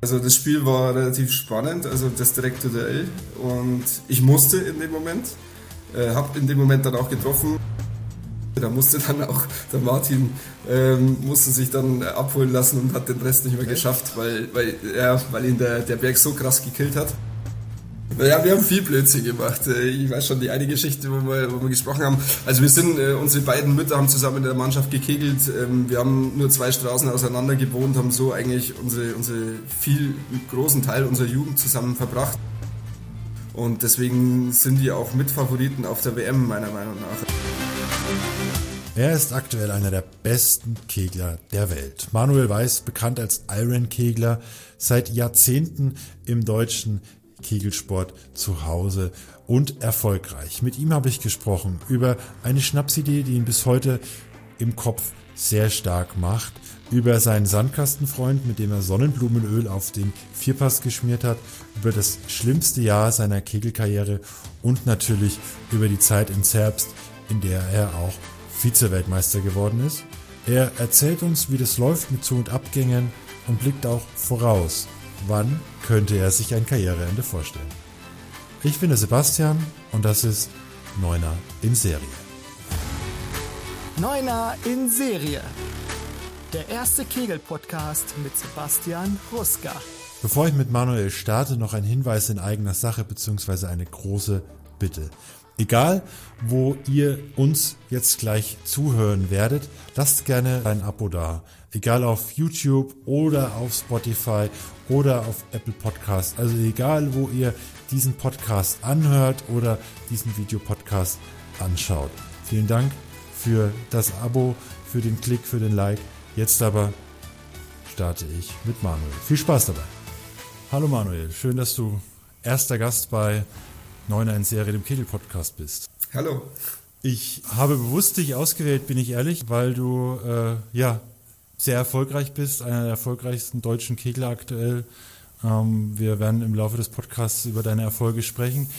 Also das Spiel war relativ spannend, also das direkte Duell und ich musste in dem Moment, äh, habe in dem Moment dann auch getroffen. Da musste dann auch der Martin ähm, musste sich dann abholen lassen und hat den Rest nicht mehr geschafft, weil, weil, ja, weil ihn der, der Berg so krass gekillt hat. Naja, wir haben viel Blödsinn gemacht. Äh, ich weiß schon die eine Geschichte, wo wir, wo wir gesprochen haben. Also wir sind, äh, unsere beiden Mütter haben zusammen in der Mannschaft gekegelt. Ähm, wir haben nur zwei Straßen auseinander gewohnt, haben so eigentlich unsere, unsere viel großen Teil unserer Jugend zusammen verbracht. Und deswegen sind die auch Mitfavoriten auf der WM, meiner Meinung nach. Er ist aktuell einer der besten Kegler der Welt. Manuel Weiß, bekannt als Iron Kegler, seit Jahrzehnten im deutschen Kegelsport zu Hause und erfolgreich. Mit ihm habe ich gesprochen über eine Schnapsidee, die ihn bis heute im Kopf sehr stark macht, über seinen Sandkastenfreund, mit dem er Sonnenblumenöl auf den Vierpass geschmiert hat, über das schlimmste Jahr seiner Kegelkarriere und natürlich über die Zeit in Zerbst, in der er auch Vize-Weltmeister geworden ist. Er erzählt uns, wie das läuft mit Zu- und Abgängen und blickt auch voraus Wann könnte er sich ein Karriereende vorstellen? Ich bin der Sebastian und das ist Neuner in Serie. Neuner in Serie. Der erste Kegel-Podcast mit Sebastian Ruska. Bevor ich mit Manuel starte, noch ein Hinweis in eigener Sache bzw. eine große Bitte. Egal, wo ihr uns jetzt gleich zuhören werdet, lasst gerne ein Abo da. Egal auf YouTube oder auf Spotify oder auf Apple Podcast. Also egal, wo ihr diesen Podcast anhört oder diesen Videopodcast anschaut. Vielen Dank für das Abo, für den Klick, für den Like. Jetzt aber starte ich mit Manuel. Viel Spaß dabei. Hallo Manuel, schön, dass du erster Gast bei Neuner in Serie, dem Kegel-Podcast bist. Hallo. Ich habe bewusst dich ausgewählt, bin ich ehrlich, weil du äh, ja sehr erfolgreich bist, einer der erfolgreichsten deutschen Kegler aktuell. Ähm, wir werden im Laufe des Podcasts über deine Erfolge sprechen.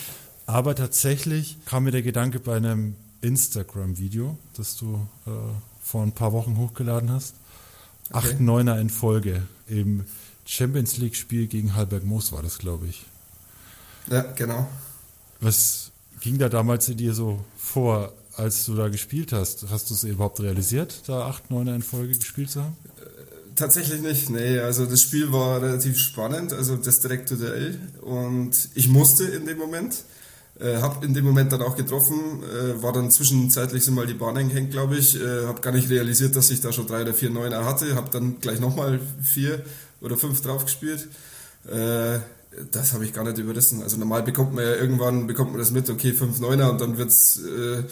Aber tatsächlich kam mir der Gedanke bei einem Instagram-Video, das du äh, vor ein paar Wochen hochgeladen hast. Okay. Acht Neuner in Folge im Champions League-Spiel gegen Halberg Moos war das, glaube ich. Ja, genau. Was ging da damals in dir so vor, als du da gespielt hast? Hast du es überhaupt realisiert, da acht, neun in Folge gespielt zu haben? Tatsächlich nicht, nee. Also das Spiel war relativ spannend, also das direkte Duell. Und ich musste in dem Moment, äh, habe in dem Moment dann auch getroffen, äh, war dann zwischenzeitlich so mal die Bahn hängt, glaube ich. Äh, habe gar nicht realisiert, dass ich da schon drei oder vier Neuner hatte. Habe dann gleich nochmal vier oder fünf drauf gespielt. Äh, das habe ich gar nicht überrissen. Also normal bekommt man ja irgendwann bekommt man das mit, okay, 5 9 und dann wird es äh,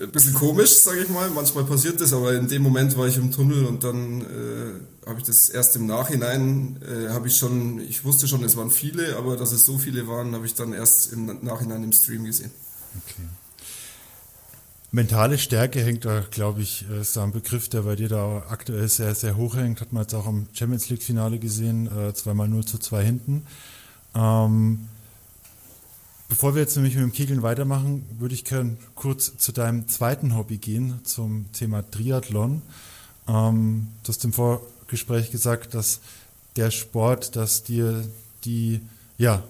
ein bisschen komisch, sage ich mal. Manchmal passiert das, aber in dem Moment war ich im Tunnel und dann äh, habe ich das erst im Nachhinein, äh, habe ich schon, ich wusste schon, es waren viele, aber dass es so viele waren, habe ich dann erst im Nachhinein im Stream gesehen. Okay. Mentale Stärke hängt da, glaube ich, äh, ist da ein Begriff, der bei dir da aktuell sehr, sehr hoch hängt. Hat man jetzt auch im Champions League Finale gesehen, äh, zweimal 0 zu 2 hinten. Ähm, bevor wir jetzt nämlich mit dem Kegeln weitermachen, würde ich gerne kurz zu deinem zweiten Hobby gehen, zum Thema Triathlon. Ähm, du hast im Vorgespräch gesagt, dass der Sport, dass dir die, ja,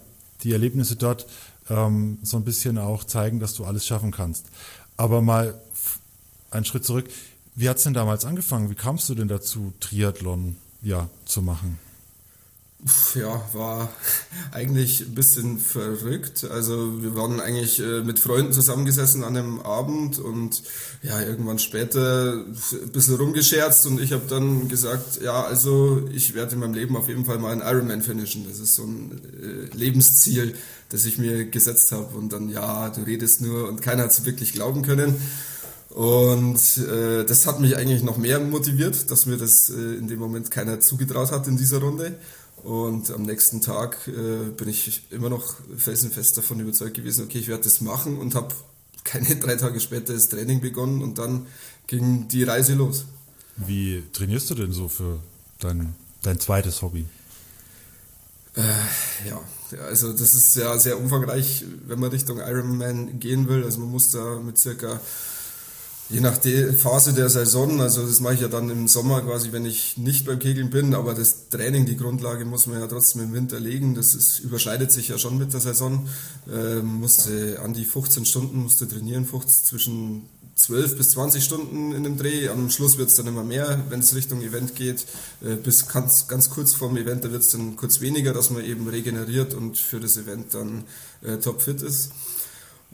die Erlebnisse dort ähm, so ein bisschen auch zeigen, dass du alles schaffen kannst. Aber mal einen Schritt zurück. Wie hat es denn damals angefangen? Wie kamst du denn dazu, Triathlon ja, zu machen? Ja, war eigentlich ein bisschen verrückt. Also wir waren eigentlich äh, mit Freunden zusammengesessen an einem Abend und ja, irgendwann später ein bisschen rumgescherzt und ich habe dann gesagt, ja, also ich werde in meinem Leben auf jeden Fall mal einen Ironman finishen. Das ist so ein äh, Lebensziel, das ich mir gesetzt habe. Und dann, ja, du redest nur und keiner hat es wirklich glauben können. Und äh, das hat mich eigentlich noch mehr motiviert, dass mir das äh, in dem Moment keiner zugetraut hat in dieser Runde. Und am nächsten Tag äh, bin ich immer noch felsenfest davon überzeugt gewesen, okay, ich werde das machen und habe keine drei Tage später das Training begonnen und dann ging die Reise los. Wie trainierst du denn so für dein, dein zweites Hobby? Äh, ja, also das ist ja sehr umfangreich, wenn man Richtung Ironman gehen will. Also man muss da mit circa Je nach der Phase der Saison, also das mache ich ja dann im Sommer quasi, wenn ich nicht beim Kegeln bin, aber das Training, die Grundlage muss man ja trotzdem im Winter legen. Das ist, überschneidet sich ja schon mit der Saison. Ähm, musste an die 15 Stunden musste trainieren, 15, zwischen 12 bis 20 Stunden in dem Dreh. Am Schluss wird es dann immer mehr, wenn es Richtung Event geht. Äh, bis ganz, ganz kurz vorm Event, da wird es dann kurz weniger, dass man eben regeneriert und für das Event dann äh, topfit ist.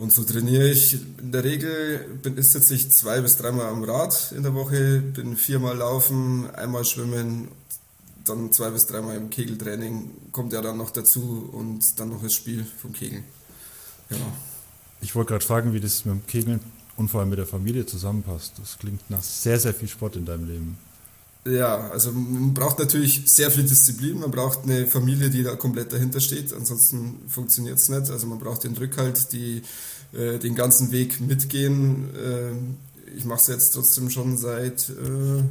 Und so trainiere ich in der Regel, bin, sitze ich zwei bis dreimal am Rad in der Woche, bin viermal laufen, einmal schwimmen, dann zwei bis dreimal im Kegeltraining, kommt ja dann noch dazu und dann noch das Spiel vom Kegeln. Genau. Ich wollte gerade fragen, wie das mit dem Kegeln und vor allem mit der Familie zusammenpasst. Das klingt nach sehr, sehr viel Sport in deinem Leben. Ja, also man braucht natürlich sehr viel Disziplin, man braucht eine Familie, die da komplett dahinter steht, ansonsten funktioniert es nicht. Also man braucht den Rückhalt, die äh, den ganzen Weg mitgehen. Äh, ich mache es jetzt trotzdem schon seit äh,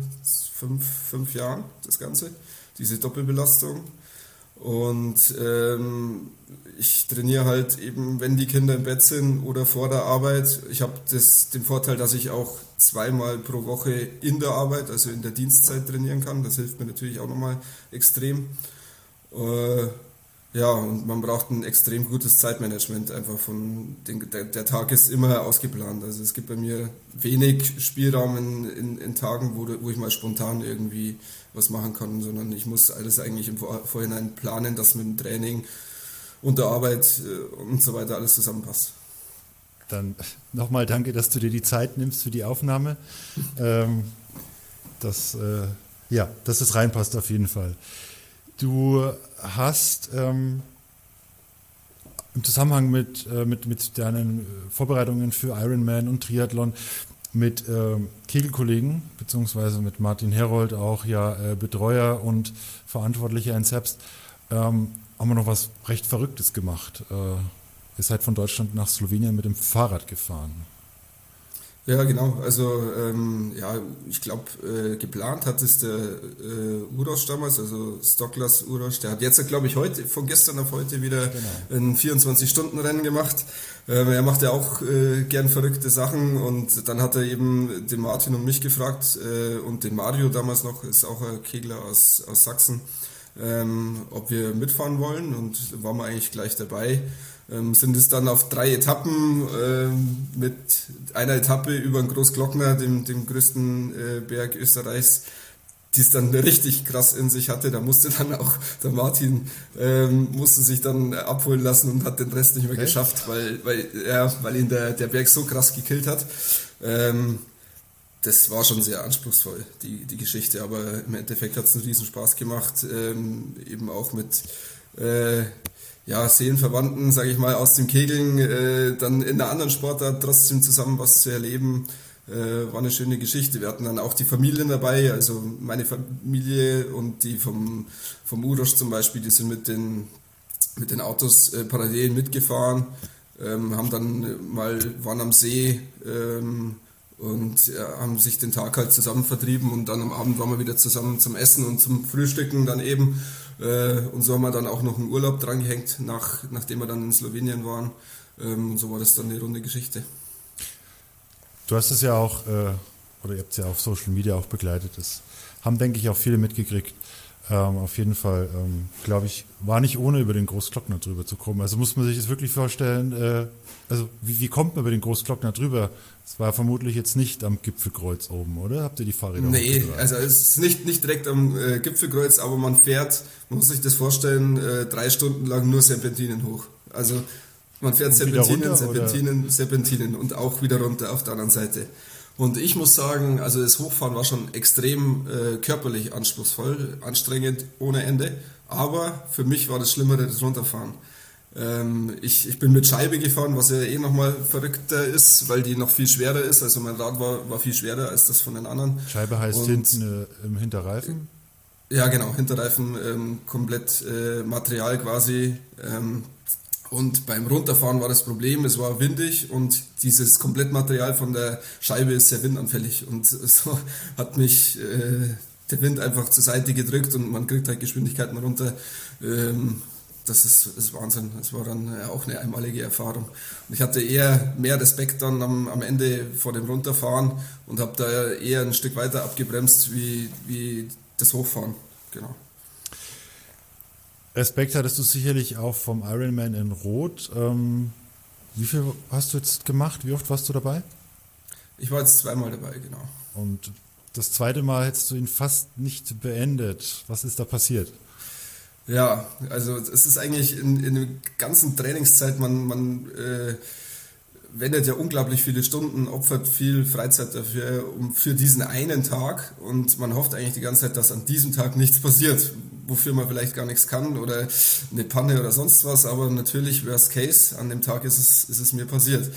fünf, fünf Jahren, das Ganze, diese Doppelbelastung. Und ähm, ich trainiere halt eben, wenn die Kinder im Bett sind oder vor der Arbeit. Ich habe den Vorteil, dass ich auch zweimal pro Woche in der Arbeit, also in der Dienstzeit trainieren kann. Das hilft mir natürlich auch nochmal extrem. Äh, ja, und man braucht ein extrem gutes Zeitmanagement einfach von den, der, der, Tag ist immer ausgeplant. Also es gibt bei mir wenig Spielraum in, in, in Tagen, wo, wo ich mal spontan irgendwie was machen kann, sondern ich muss alles eigentlich im Vorhinein planen, dass mit dem Training und der Arbeit äh, und so weiter alles zusammenpasst. Dann nochmal danke, dass du dir die Zeit nimmst für die Aufnahme. ähm, dass, äh, ja, dass es reinpasst auf jeden Fall. Du hast ähm, im Zusammenhang mit, äh, mit, mit deinen Vorbereitungen für Ironman und Triathlon mit äh, Kegelkollegen, beziehungsweise mit Martin Herold auch ja äh, Betreuer und Verantwortlicher in Selbst, ähm, haben wir noch was recht Verrücktes gemacht. Äh, ihr seid von Deutschland nach Slowenien mit dem Fahrrad gefahren. Ja, genau. Also ähm, ja, ich glaube, äh, geplant hat es der äh, Uros damals, also Stocklas Uros. Der hat jetzt, glaube ich, heute, von gestern auf heute wieder genau. ein 24-Stunden-Rennen gemacht. Ähm, er macht ja auch äh, gern verrückte Sachen und dann hat er eben den Martin und mich gefragt äh, und den Mario damals noch, ist auch ein Kegler aus, aus Sachsen, ähm, ob wir mitfahren wollen und waren wir eigentlich gleich dabei ähm, sind es dann auf drei Etappen ähm, mit einer Etappe über den Großglockner, dem, dem größten äh, Berg Österreichs, die es dann richtig krass in sich hatte. Da musste dann auch der Martin ähm, musste sich dann abholen lassen und hat den Rest nicht mehr okay. geschafft, weil, weil, ja, weil ihn der, der Berg so krass gekillt hat. Ähm, das war schon sehr anspruchsvoll, die, die Geschichte, aber im Endeffekt hat es einen riesen Spaß gemacht, ähm, eben auch mit äh, ja, Seelenverwandten, sage ich mal, aus dem Kegeln, äh, dann in einer anderen Sportart trotzdem zusammen was zu erleben, äh, war eine schöne Geschichte. Wir hatten dann auch die Familien dabei, also meine Familie und die vom, vom Urosch zum Beispiel, die sind mit den, mit den Autos äh, parallel mitgefahren, ähm, haben dann mal, waren am See, ähm, und ja, haben sich den Tag halt zusammen vertrieben und dann am Abend waren wir wieder zusammen zum Essen und zum Frühstücken dann eben äh, und so haben wir dann auch noch einen Urlaub dran gehängt, nach, nachdem wir dann in Slowenien waren. Ähm, und so war das dann eine runde Geschichte. Du hast es ja auch, äh, oder ihr habt es ja auf Social Media auch begleitet. Das haben, denke ich, auch viele mitgekriegt. Ähm, auf jeden Fall, ähm, glaube ich, war nicht ohne über den Großglockner drüber zu kommen. Also muss man sich das wirklich vorstellen, äh, also wie, wie kommt man über den Großglockner drüber? Es war vermutlich jetzt nicht am Gipfelkreuz oben, oder? Habt ihr die Fahrräder Nee, also es ist nicht, nicht direkt am äh, Gipfelkreuz, aber man fährt, man muss sich das vorstellen, äh, drei Stunden lang nur Serpentinen hoch. Also man fährt und Serpentinen, runter, Serpentinen, oder? Serpentinen und auch wieder runter auf der anderen Seite. Und ich muss sagen, also das Hochfahren war schon extrem äh, körperlich anspruchsvoll, anstrengend ohne Ende. Aber für mich war das Schlimmere das Runterfahren. Ähm, ich, ich bin mit Scheibe gefahren, was ja eh nochmal verrückter ist, weil die noch viel schwerer ist. Also mein Rad war, war viel schwerer als das von den anderen. Scheibe heißt Und, hinten äh, im Hinterreifen? Ja, genau, Hinterreifen, ähm, komplett äh, Material quasi. Ähm, und beim Runterfahren war das Problem, es war windig und dieses Komplettmaterial von der Scheibe ist sehr windanfällig. Und so hat mich äh, der Wind einfach zur Seite gedrückt und man kriegt halt Geschwindigkeiten runter. Ähm, das ist, ist Wahnsinn. Das war dann auch eine einmalige Erfahrung. Und ich hatte eher mehr Respekt dann am, am Ende vor dem Runterfahren und habe da eher ein Stück weiter abgebremst wie, wie das Hochfahren. Genau. Respekt hattest du sicherlich auch vom Ironman in Rot. Ähm, wie viel hast du jetzt gemacht? Wie oft warst du dabei? Ich war jetzt zweimal dabei, genau. Und das zweite Mal hättest du ihn fast nicht beendet. Was ist da passiert? Ja, also es ist eigentlich in, in der ganzen Trainingszeit, man, man äh, wendet ja unglaublich viele Stunden, opfert viel Freizeit dafür, um, für diesen einen Tag. Und man hofft eigentlich die ganze Zeit, dass an diesem Tag nichts passiert, wofür man vielleicht gar nichts kann oder eine Panne oder sonst was, aber natürlich, worst case, an dem Tag ist es, ist es mir passiert.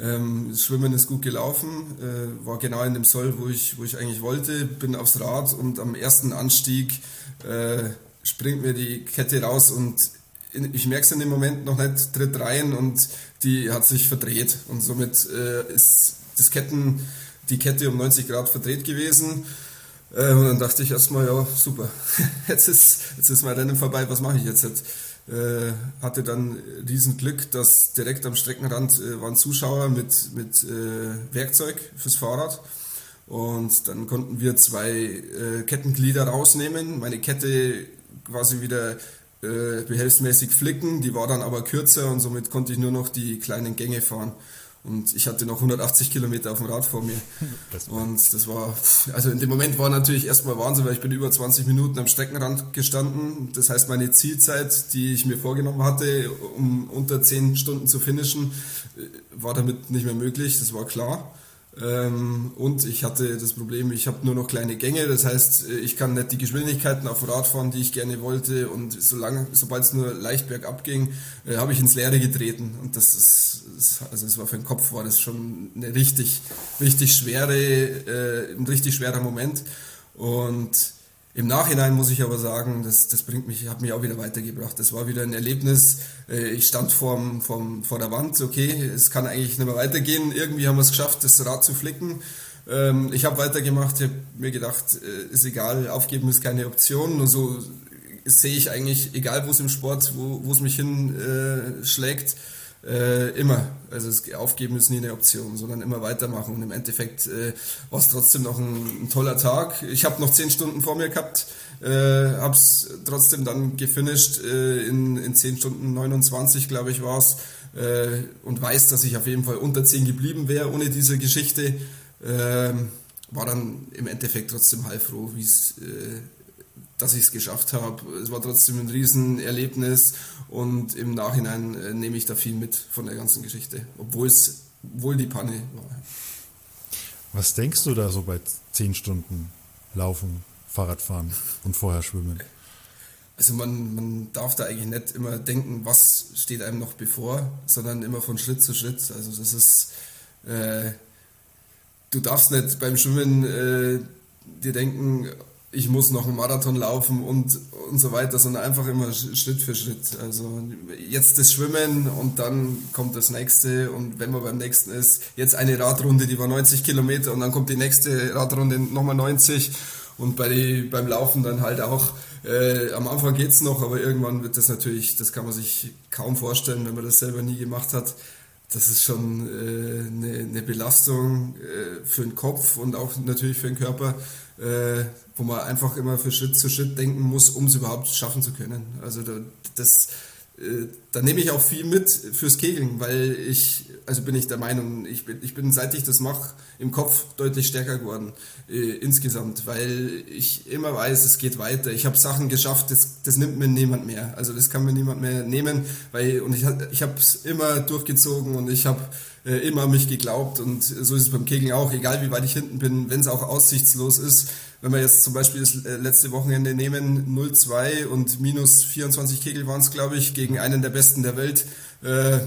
Ähm, das Schwimmen ist gut gelaufen, äh, war genau in dem Soll, wo ich, wo ich eigentlich wollte, bin aufs Rad und am ersten Anstieg äh, springt mir die Kette raus und ich merke es in dem Moment noch nicht, tritt rein und die hat sich verdreht. Und somit äh, ist das Ketten, die Kette um 90 Grad verdreht gewesen. Äh, und dann dachte ich erstmal, ja, super, jetzt ist, jetzt ist mein Rennen vorbei, was mache ich jetzt? äh, hatte dann riesen Glück, dass direkt am Streckenrand äh, waren Zuschauer mit, mit äh, Werkzeug fürs Fahrrad. Und dann konnten wir zwei äh, Kettenglieder rausnehmen. Meine Kette quasi wieder äh, behelfsmäßig flicken. Die war dann aber kürzer und somit konnte ich nur noch die kleinen Gänge fahren. Und ich hatte noch 180 Kilometer auf dem Rad vor mir. Und das war, also in dem Moment war natürlich erstmal Wahnsinn, weil ich bin über 20 Minuten am Streckenrand gestanden. Das heißt, meine Zielzeit, die ich mir vorgenommen hatte, um unter 10 Stunden zu finishen, äh, war damit nicht mehr möglich. Das war klar. Ähm, und ich hatte das Problem, ich habe nur noch kleine Gänge, das heißt, äh, ich kann nicht die Geschwindigkeiten auf Rad fahren, die ich gerne wollte. Und solange, sobald es nur leicht bergab ging, äh, habe ich ins Leere getreten. Und das ist, also es war für den Kopf war das schon eine richtig, richtig schwere, äh, ein richtig schwerer Moment. Und im Nachhinein muss ich aber sagen, das, das bringt mich, hat mich auch wieder weitergebracht. Das war wieder ein Erlebnis. Äh, ich stand vorm, vorm, vor der Wand, okay, es kann eigentlich nicht mehr weitergehen. Irgendwie haben wir es geschafft, das Rad zu flicken. Ähm, ich habe weitergemacht, ich habe mir gedacht, äh, ist egal, aufgeben ist keine Option. Und so sehe ich eigentlich, egal wo es im Sport, wo, wo es mich hinschlägt, äh, äh, immer. Also das Aufgeben ist nie eine Option, sondern immer weitermachen. Und im Endeffekt äh, war es trotzdem noch ein, ein, toller Tag. Ich habe noch zehn Stunden vor mir gehabt, äh, habe es trotzdem dann gefinisht äh, in, in 10 Stunden 29, glaube ich, war es. Äh, und weiß, dass ich auf jeden Fall unter 10 geblieben wäre ohne diese Geschichte. Äh, war dann im Endeffekt trotzdem heilfroh, wie es äh, dass ich es geschafft habe. Es war trotzdem ein Riesenerlebnis und im Nachhinein äh, nehme ich da viel mit von der ganzen Geschichte, obwohl es wohl die Panne war. Was denkst du da so bei zehn Stunden Laufen, Fahrradfahren und vorher Schwimmen? Also man, man darf da eigentlich nicht immer denken, was steht einem noch bevor, sondern immer von Schritt zu Schritt. Also das ist, äh, du darfst nicht beim Schwimmen äh, dir denken, ich muss noch einen Marathon laufen und, und so weiter, sondern einfach immer Schritt für Schritt. Also jetzt das Schwimmen und dann kommt das nächste und wenn man beim nächsten ist, jetzt eine Radrunde, die war 90 Kilometer und dann kommt die nächste Radrunde nochmal 90 und bei die, beim Laufen dann halt auch. Äh, am Anfang geht's noch, aber irgendwann wird das natürlich, das kann man sich kaum vorstellen, wenn man das selber nie gemacht hat. Das ist schon äh, eine, eine Belastung äh, für den Kopf und auch natürlich für den Körper äh, wo man einfach immer für Schritt zu Schritt denken muss, um es überhaupt schaffen zu können. Also da, das, äh, da nehme ich auch viel mit fürs Kegeln, weil ich, also bin ich der Meinung, ich bin, ich bin seit ich das mache, im Kopf deutlich stärker geworden äh, insgesamt, weil ich immer weiß, es geht weiter. Ich habe Sachen geschafft, das, das nimmt mir niemand mehr. Also das kann mir niemand mehr nehmen, weil und ich, ich habe es immer durchgezogen und ich habe äh, immer an mich geglaubt und so ist es beim Kegeln auch, egal wie weit ich hinten bin, wenn es auch aussichtslos ist. Wenn wir jetzt zum Beispiel das äh, letzte Wochenende nehmen, 0-2 und minus 24 Kegel waren es, glaube ich, gegen einen der Besten der Welt. Äh,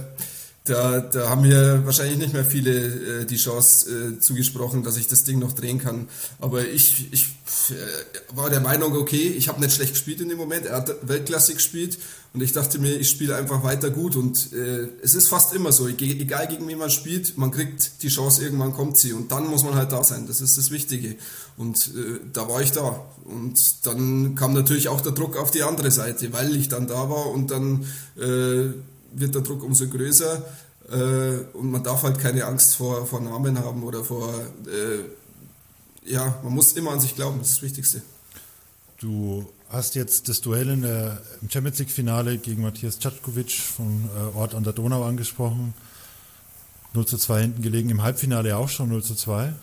da, da haben mir wahrscheinlich nicht mehr viele äh, die Chance äh, zugesprochen, dass ich das Ding noch drehen kann. Aber ich, ich äh, war der Meinung, okay, ich habe nicht schlecht gespielt in dem Moment. Er hat Weltklasse gespielt und ich dachte mir, ich spiele einfach weiter gut. Und äh, es ist fast immer so, egal gegen wen man spielt, man kriegt die Chance, irgendwann kommt sie. Und dann muss man halt da sein. Das ist das Wichtige. Und äh, da war ich da. Und dann kam natürlich auch der Druck auf die andere Seite, weil ich dann da war und dann äh, wird der Druck umso größer äh, und man darf halt keine Angst vor, vor Namen haben oder vor, äh, ja, man muss immer an sich glauben, das ist das Wichtigste. Du hast jetzt das Duell in der, im Champions League Finale gegen Matthias Czatkovic von äh, Ort an der Donau angesprochen. 0 zu 2 hinten gelegen, im Halbfinale auch schon 0 zu 2.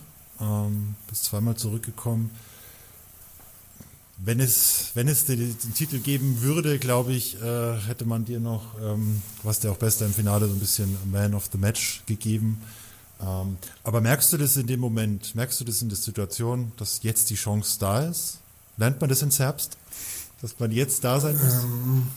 Ähm, bist zweimal zurückgekommen. Wenn es, wenn es den, den Titel geben würde, glaube ich, äh, hätte man dir noch, ähm, was der auch Beste im Finale, so ein bisschen Man of the Match gegeben. Ähm, aber merkst du das in dem Moment, merkst du das in der Situation, dass jetzt die Chance da ist? Lernt man das in Herbst? Dass man jetzt da sein muss? Ähm,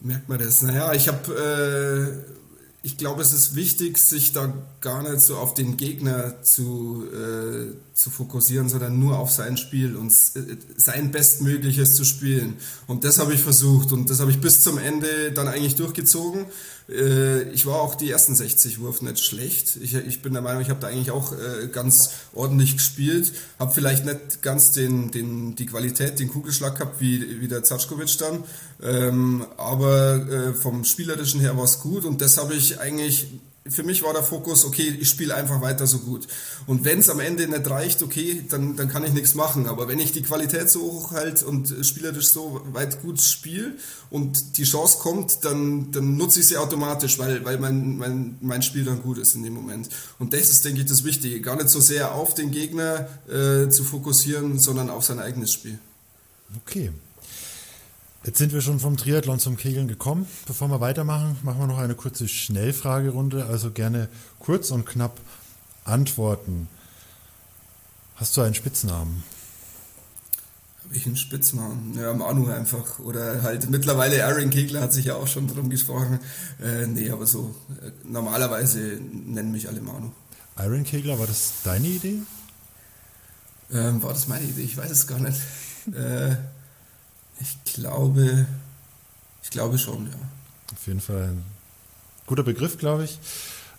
merkt man das? Naja, ich habe äh, ich glaube, es ist wichtig, sich da gar nicht so auf den Gegner zu, äh, zu fokussieren, sondern nur auf sein Spiel und äh, sein Bestmögliches zu spielen. Und das habe ich versucht und das habe ich bis zum Ende dann eigentlich durchgezogen. Äh, ich war auch die ersten 60 Wurf nicht schlecht. Ich, ich bin der Meinung, ich habe da eigentlich auch äh, ganz ordentlich gespielt. Habe vielleicht nicht ganz den, den, die Qualität, den Kugelschlag gehabt wie, wie der Zatschkowitsch dann. Ähm, aber vom Spielerischen her war es gut und das habe ich eigentlich für mich war der Fokus, okay, ich spiele einfach weiter so gut. Und wenn es am Ende nicht reicht, okay, dann, dann kann ich nichts machen. Aber wenn ich die Qualität so hoch halte und spielerisch so weit gut spiele und die Chance kommt, dann, dann nutze ich sie automatisch, weil, weil mein, mein, mein Spiel dann gut ist in dem Moment. Und das ist, denke ich, das Wichtige. Gar nicht so sehr auf den Gegner äh, zu fokussieren, sondern auf sein eigenes Spiel. Okay. Jetzt sind wir schon vom Triathlon zum Kegeln gekommen. Bevor wir weitermachen, machen wir noch eine kurze Schnellfragerunde. Also gerne kurz und knapp antworten. Hast du einen Spitznamen? Habe ich einen Spitznamen? Ja, Manu einfach. Oder halt mittlerweile Aaron Kegler hat sich ja auch schon drum gesprochen. Äh, nee, aber so äh, normalerweise nennen mich alle Manu. Aaron Kegler, war das deine Idee? Ähm, war das meine Idee? Ich weiß es gar nicht. äh, ich glaube, ich glaube schon, ja. Auf jeden Fall ein guter Begriff, glaube ich.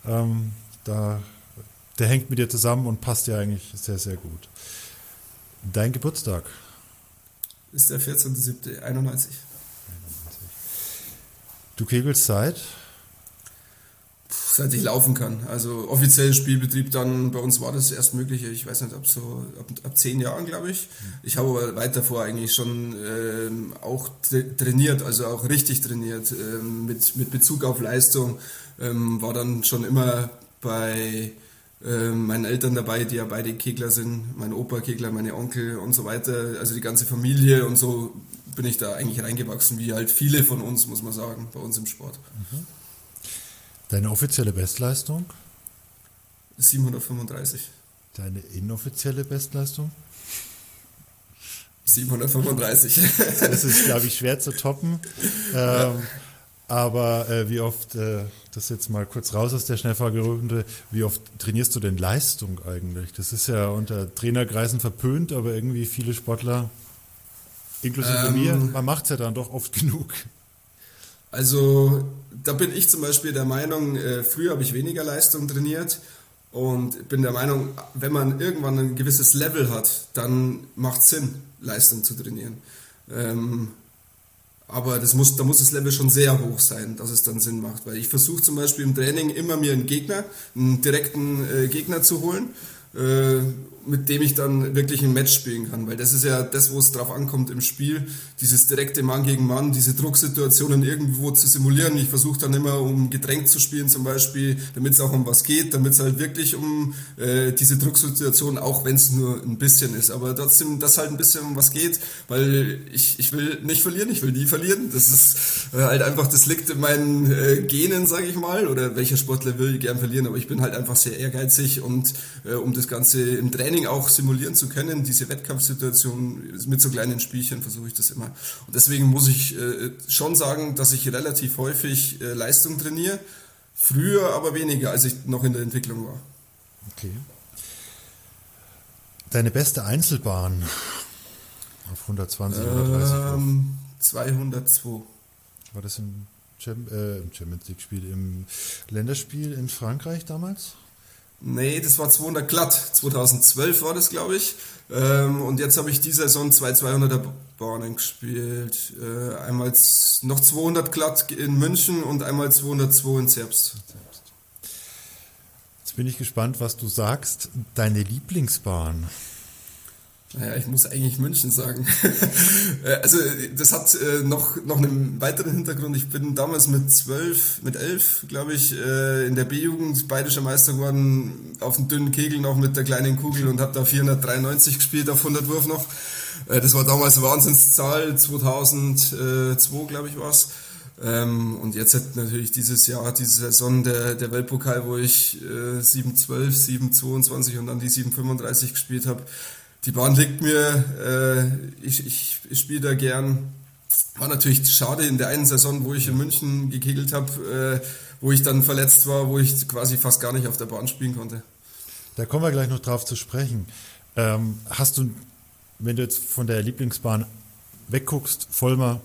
Ähm, da, der hängt mit dir zusammen und passt dir eigentlich sehr, sehr gut. Dein Geburtstag? Ist der 14.07.91. Du kegelst seit? Seit ich laufen kann. Also offiziell Spielbetrieb dann, bei uns war das erst mögliche, ich weiß nicht, ab so ab, ab zehn Jahren, glaube ich. Ich habe aber weiter vor eigentlich schon ähm, auch trainiert, also auch richtig trainiert, ähm, mit, mit Bezug auf Leistung. Ähm, war dann schon immer bei ähm, meinen Eltern dabei, die ja beide Kegler sind, mein Opa Kegler, meine Onkel und so weiter, also die ganze Familie und so bin ich da eigentlich reingewachsen, wie halt viele von uns, muss man sagen, bei uns im Sport. Mhm. Deine offizielle Bestleistung? 735. Deine inoffizielle Bestleistung? 735. das ist, glaube ich, schwer zu toppen. Ähm, aber äh, wie oft, äh, das jetzt mal kurz raus aus der Schnellfragerunde, wie oft trainierst du denn Leistung eigentlich? Das ist ja unter Trainerkreisen verpönt, aber irgendwie viele Sportler, inklusive ähm, mir, man macht es ja dann doch oft genug. Also da bin ich zum Beispiel der Meinung, äh, früher habe ich weniger Leistung trainiert und bin der Meinung, wenn man irgendwann ein gewisses Level hat, dann macht es Sinn, Leistung zu trainieren. Ähm, aber das muss, da muss das Level schon sehr hoch sein, dass es dann Sinn macht. Weil ich versuche zum Beispiel im Training immer mir einen Gegner, einen direkten äh, Gegner zu holen äh, mit dem ich dann wirklich ein Match spielen kann. Weil das ist ja das, wo es drauf ankommt im Spiel, dieses direkte Mann gegen Mann, diese Drucksituationen irgendwo zu simulieren. Ich versuche dann immer, um gedrängt zu spielen zum Beispiel, damit es auch um was geht, damit es halt wirklich um äh, diese Drucksituation, auch wenn es nur ein bisschen ist, aber trotzdem, dass halt ein bisschen um was geht, weil ich, ich will nicht verlieren, ich will nie verlieren. Das ist äh, halt einfach, das liegt in meinen äh, Genen, sage ich mal, oder welcher Sportler will gern verlieren, aber ich bin halt einfach sehr ehrgeizig und äh, um das Ganze im Training auch simulieren zu können, diese Wettkampfsituation mit so kleinen Spielchen versuche ich das immer. Und deswegen muss ich äh, schon sagen, dass ich relativ häufig äh, Leistung trainiere, früher aber weniger, als ich noch in der Entwicklung war. Okay. Deine beste Einzelbahn auf 120, 130 ähm, 202. War das im, äh, im Champions League Spiel, im Länderspiel in Frankreich damals? Nee, das war 200 glatt. 2012 war das, glaube ich. Ähm, und jetzt habe ich die Saison zwei 200er Bahnen gespielt. Äh, einmal noch 200 glatt in München und einmal 202 in Zerbst. Jetzt bin ich gespannt, was du sagst. Deine Lieblingsbahn? Naja, ich muss eigentlich München sagen. Äh, also das hat äh, noch, noch einen weiteren Hintergrund. Ich bin damals mit zwölf, mit elf, glaube ich, äh, in der B-Jugend bayerischer Meister geworden, auf dem dünnen Kegel noch mit der kleinen Kugel und habe da 493 gespielt auf 100 Wurf noch. Äh, das war damals eine Wahnsinnszahl, 2002, glaube ich, war's. Ähm, und jetzt hat natürlich dieses Jahr, diese Saison der, der Weltpokal, wo ich äh, 7-12, 7-22 und dann die 7-35 gespielt habe die Bahn liegt mir, äh, ich, ich, ich spiele da gern. War natürlich schade in der einen Saison, wo ich in München gekegelt habe, äh, wo ich dann verletzt war, wo ich quasi fast gar nicht auf der Bahn spielen konnte. Da kommen wir gleich noch drauf zu sprechen. Ähm, hast du, wenn du jetzt von der Lieblingsbahn wegguckst, Vollmer,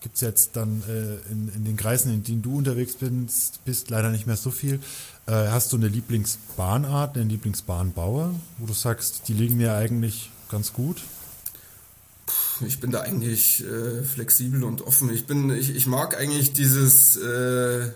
gibt es jetzt dann äh, in, in, den Kreisen, in denen du unterwegs bist, bist leider nicht mehr so viel. Äh, hast du eine Lieblingsbahnart, einen Lieblingsbahnbauer, wo du sagst, die liegen mir eigentlich ganz gut? Ich bin da eigentlich äh, flexibel und offen. Ich bin, ich, ich mag eigentlich dieses äh,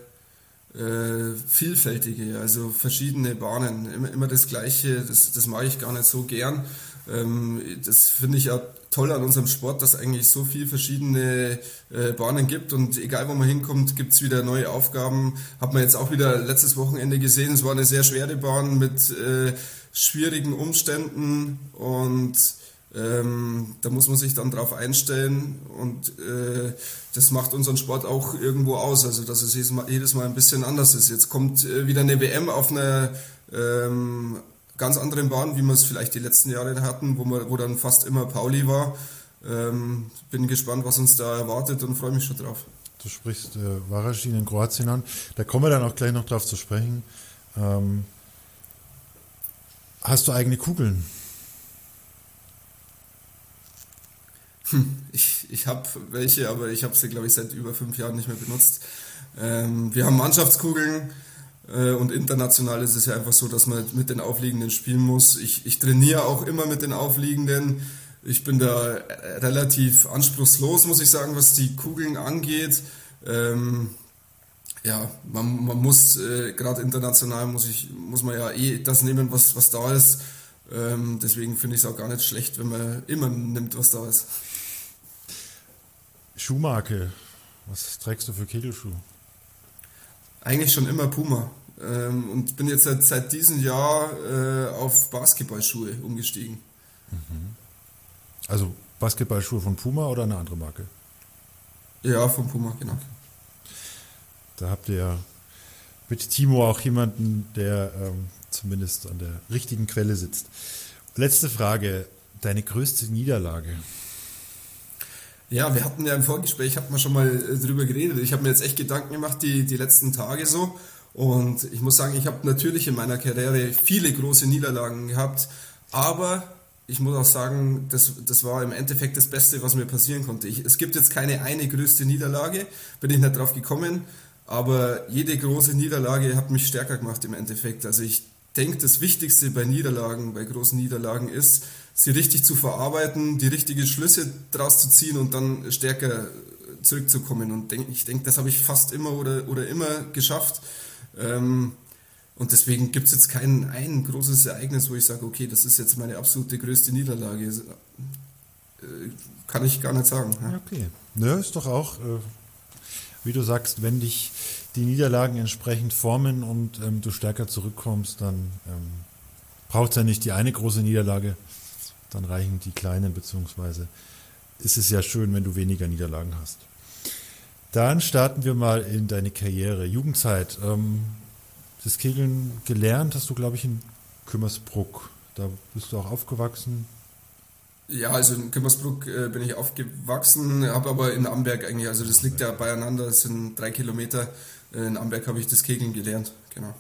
äh, vielfältige, also verschiedene Bahnen, immer, immer das Gleiche. Das, das mag ich gar nicht so gern. Ähm, das finde ich ja toll an unserem Sport, dass eigentlich so viele verschiedene äh, Bahnen gibt und egal wo man hinkommt, gibt es wieder neue Aufgaben. Hat man jetzt auch wieder letztes Wochenende gesehen, es war eine sehr schwere Bahn mit äh, schwierigen Umständen und ähm, da muss man sich dann drauf einstellen und äh, das macht unseren Sport auch irgendwo aus, also dass es jedes Mal, jedes Mal ein bisschen anders ist. Jetzt kommt äh, wieder eine WM auf einer ähm, ganz anderen Bahn, wie wir es vielleicht die letzten Jahre hatten, wo, wir, wo dann fast immer Pauli war. Ähm, bin gespannt, was uns da erwartet und freue mich schon drauf. Du sprichst äh, Varaschin in Kroatien an. Da kommen wir dann auch gleich noch drauf zu sprechen. Ähm, hast du eigene Kugeln? Hm, ich ich habe welche, aber ich habe sie, glaube ich, seit über fünf Jahren nicht mehr benutzt. Ähm, wir haben Mannschaftskugeln und international ist es ja einfach so, dass man mit den Aufliegenden spielen muss. Ich, ich trainiere auch immer mit den Aufliegenden. Ich bin da äh, relativ anspruchslos, muss ich sagen, was die Kugeln angeht. Ähm, ja, man, man muss äh, gerade international muss ich muss man ja eh das nehmen, was was da ist. Ähm, deswegen finde ich es auch gar nicht schlecht, wenn man immer nimmt, was da ist. Schuhmarke. Was trägst du für Kegelschuhe? Eigentlich schon immer Puma. Ähm, und bin jetzt seit, seit diesem Jahr äh, auf Basketballschuhe umgestiegen. Mhm. Also Basketballschuhe von Puma oder eine andere Marke? Ja, von Puma, genau. Da habt ihr ja mit Timo auch jemanden, der ähm, zumindest an der richtigen Quelle sitzt. Letzte Frage. Deine größte Niederlage? Ja, wir hatten ja im Vorgespräch, hat man schon mal äh, drüber geredet. Ich habe mir jetzt echt Gedanken gemacht, die, die letzten Tage so. Und ich muss sagen, ich habe natürlich in meiner Karriere viele große Niederlagen gehabt, aber ich muss auch sagen, das, das war im Endeffekt das Beste, was mir passieren konnte. Ich, es gibt jetzt keine eine größte Niederlage, bin ich nicht drauf gekommen, aber jede große Niederlage hat mich stärker gemacht im Endeffekt. Also ich denke, das Wichtigste bei Niederlagen, bei großen Niederlagen ist, sie richtig zu verarbeiten, die richtigen Schlüsse daraus zu ziehen und dann stärker zurückzukommen. Und denk, ich denke, das habe ich fast immer oder, oder immer geschafft. Ähm, und deswegen gibt es jetzt kein ein großes Ereignis, wo ich sage, okay, das ist jetzt meine absolute größte Niederlage. Äh, kann ich gar nicht sagen. Ja. Okay. Ja, ist doch auch, äh, wie du sagst, wenn dich die Niederlagen entsprechend formen und ähm, du stärker zurückkommst, dann ähm, braucht es ja nicht die eine große Niederlage, dann reichen die kleinen, beziehungsweise ist es ja schön, wenn du weniger Niederlagen hast. Dann starten wir mal in deine Karriere. Jugendzeit. Ähm, das Kegeln gelernt hast du, glaube ich, in Kümmersbruck. Da bist du auch aufgewachsen. Ja, also in Kümmersbruck äh, bin ich aufgewachsen, habe aber in Amberg eigentlich, also das liegt ja beieinander, das sind drei Kilometer. Äh, in Amberg habe ich das Kegeln gelernt, genau.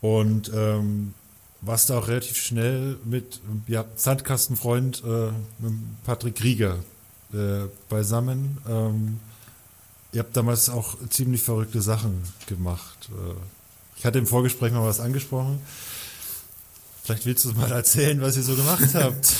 Und ähm, warst du auch relativ schnell mit ja, Sandkastenfreund äh, Patrick Krieger äh, beisammen. Ähm, ihr habt damals auch ziemlich verrückte Sachen gemacht. Äh, ich hatte im Vorgespräch mal was angesprochen. Vielleicht willst du es mal erzählen, was ihr so gemacht habt.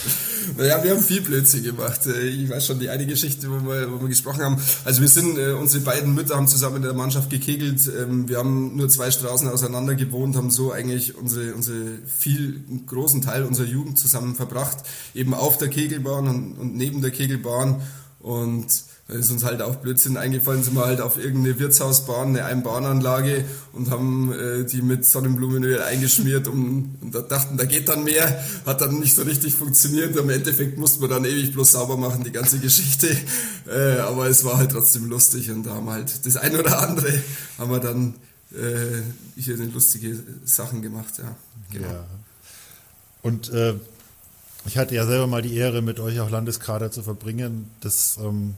naja, wir haben viel Blödsinn gemacht. Äh, ich weiß schon die eine Geschichte, wo wir, wo wir gesprochen haben. Also wir sind, äh, unsere beiden Mütter haben zusammen in der Mannschaft gekegelt. Ähm, wir haben nur zwei Straßen auseinander gewohnt, haben so eigentlich unsere, unsere viel, großen Teil unserer Jugend zusammen verbracht. Eben auf der Kegelbahn und, und neben der Kegelbahn. Und da ist uns halt auch Blödsinn eingefallen, sind wir halt auf irgendeine Wirtshausbahn, eine Einbahnanlage und haben äh, die mit Sonnenblumenöl eingeschmiert um, und da dachten, da geht dann mehr, hat dann nicht so richtig funktioniert. Im Endeffekt mussten wir dann ewig bloß sauber machen, die ganze Geschichte. Äh, aber es war halt trotzdem lustig und da haben wir halt das ein oder andere haben wir dann äh, hier lustige Sachen gemacht, ja. Genau. Ja. Und äh, ich hatte ja selber mal die Ehre, mit euch auch Landeskader zu verbringen. Das ähm,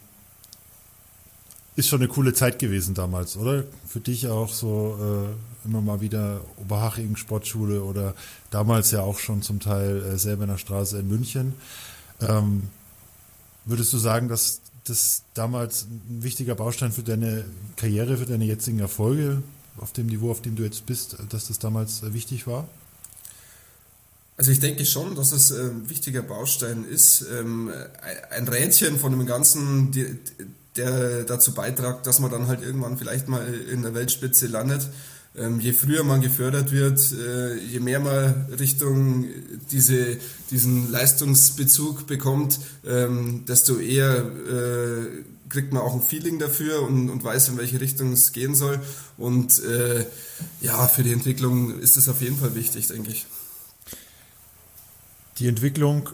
ist schon eine coole Zeit gewesen damals, oder? Für dich auch so äh, immer mal wieder Oberhaching Sportschule oder damals ja auch schon zum Teil äh, selber in der Straße in München. Ähm, würdest du sagen, dass das damals ein wichtiger Baustein für deine Karriere, für deine jetzigen Erfolge auf dem Niveau, auf dem du jetzt bist, dass das damals äh, wichtig war? Also ich denke schon, dass es ein ähm, wichtiger Baustein ist. Ähm, ein Rädchen von dem Ganzen, der dazu beitragt, dass man dann halt irgendwann vielleicht mal in der Weltspitze landet. Ähm, je früher man gefördert wird, äh, je mehr man Richtung diese, diesen Leistungsbezug bekommt, ähm, desto eher äh, kriegt man auch ein Feeling dafür und, und weiß, in welche Richtung es gehen soll. Und äh, ja, für die Entwicklung ist es auf jeden Fall wichtig, denke ich. Die Entwicklung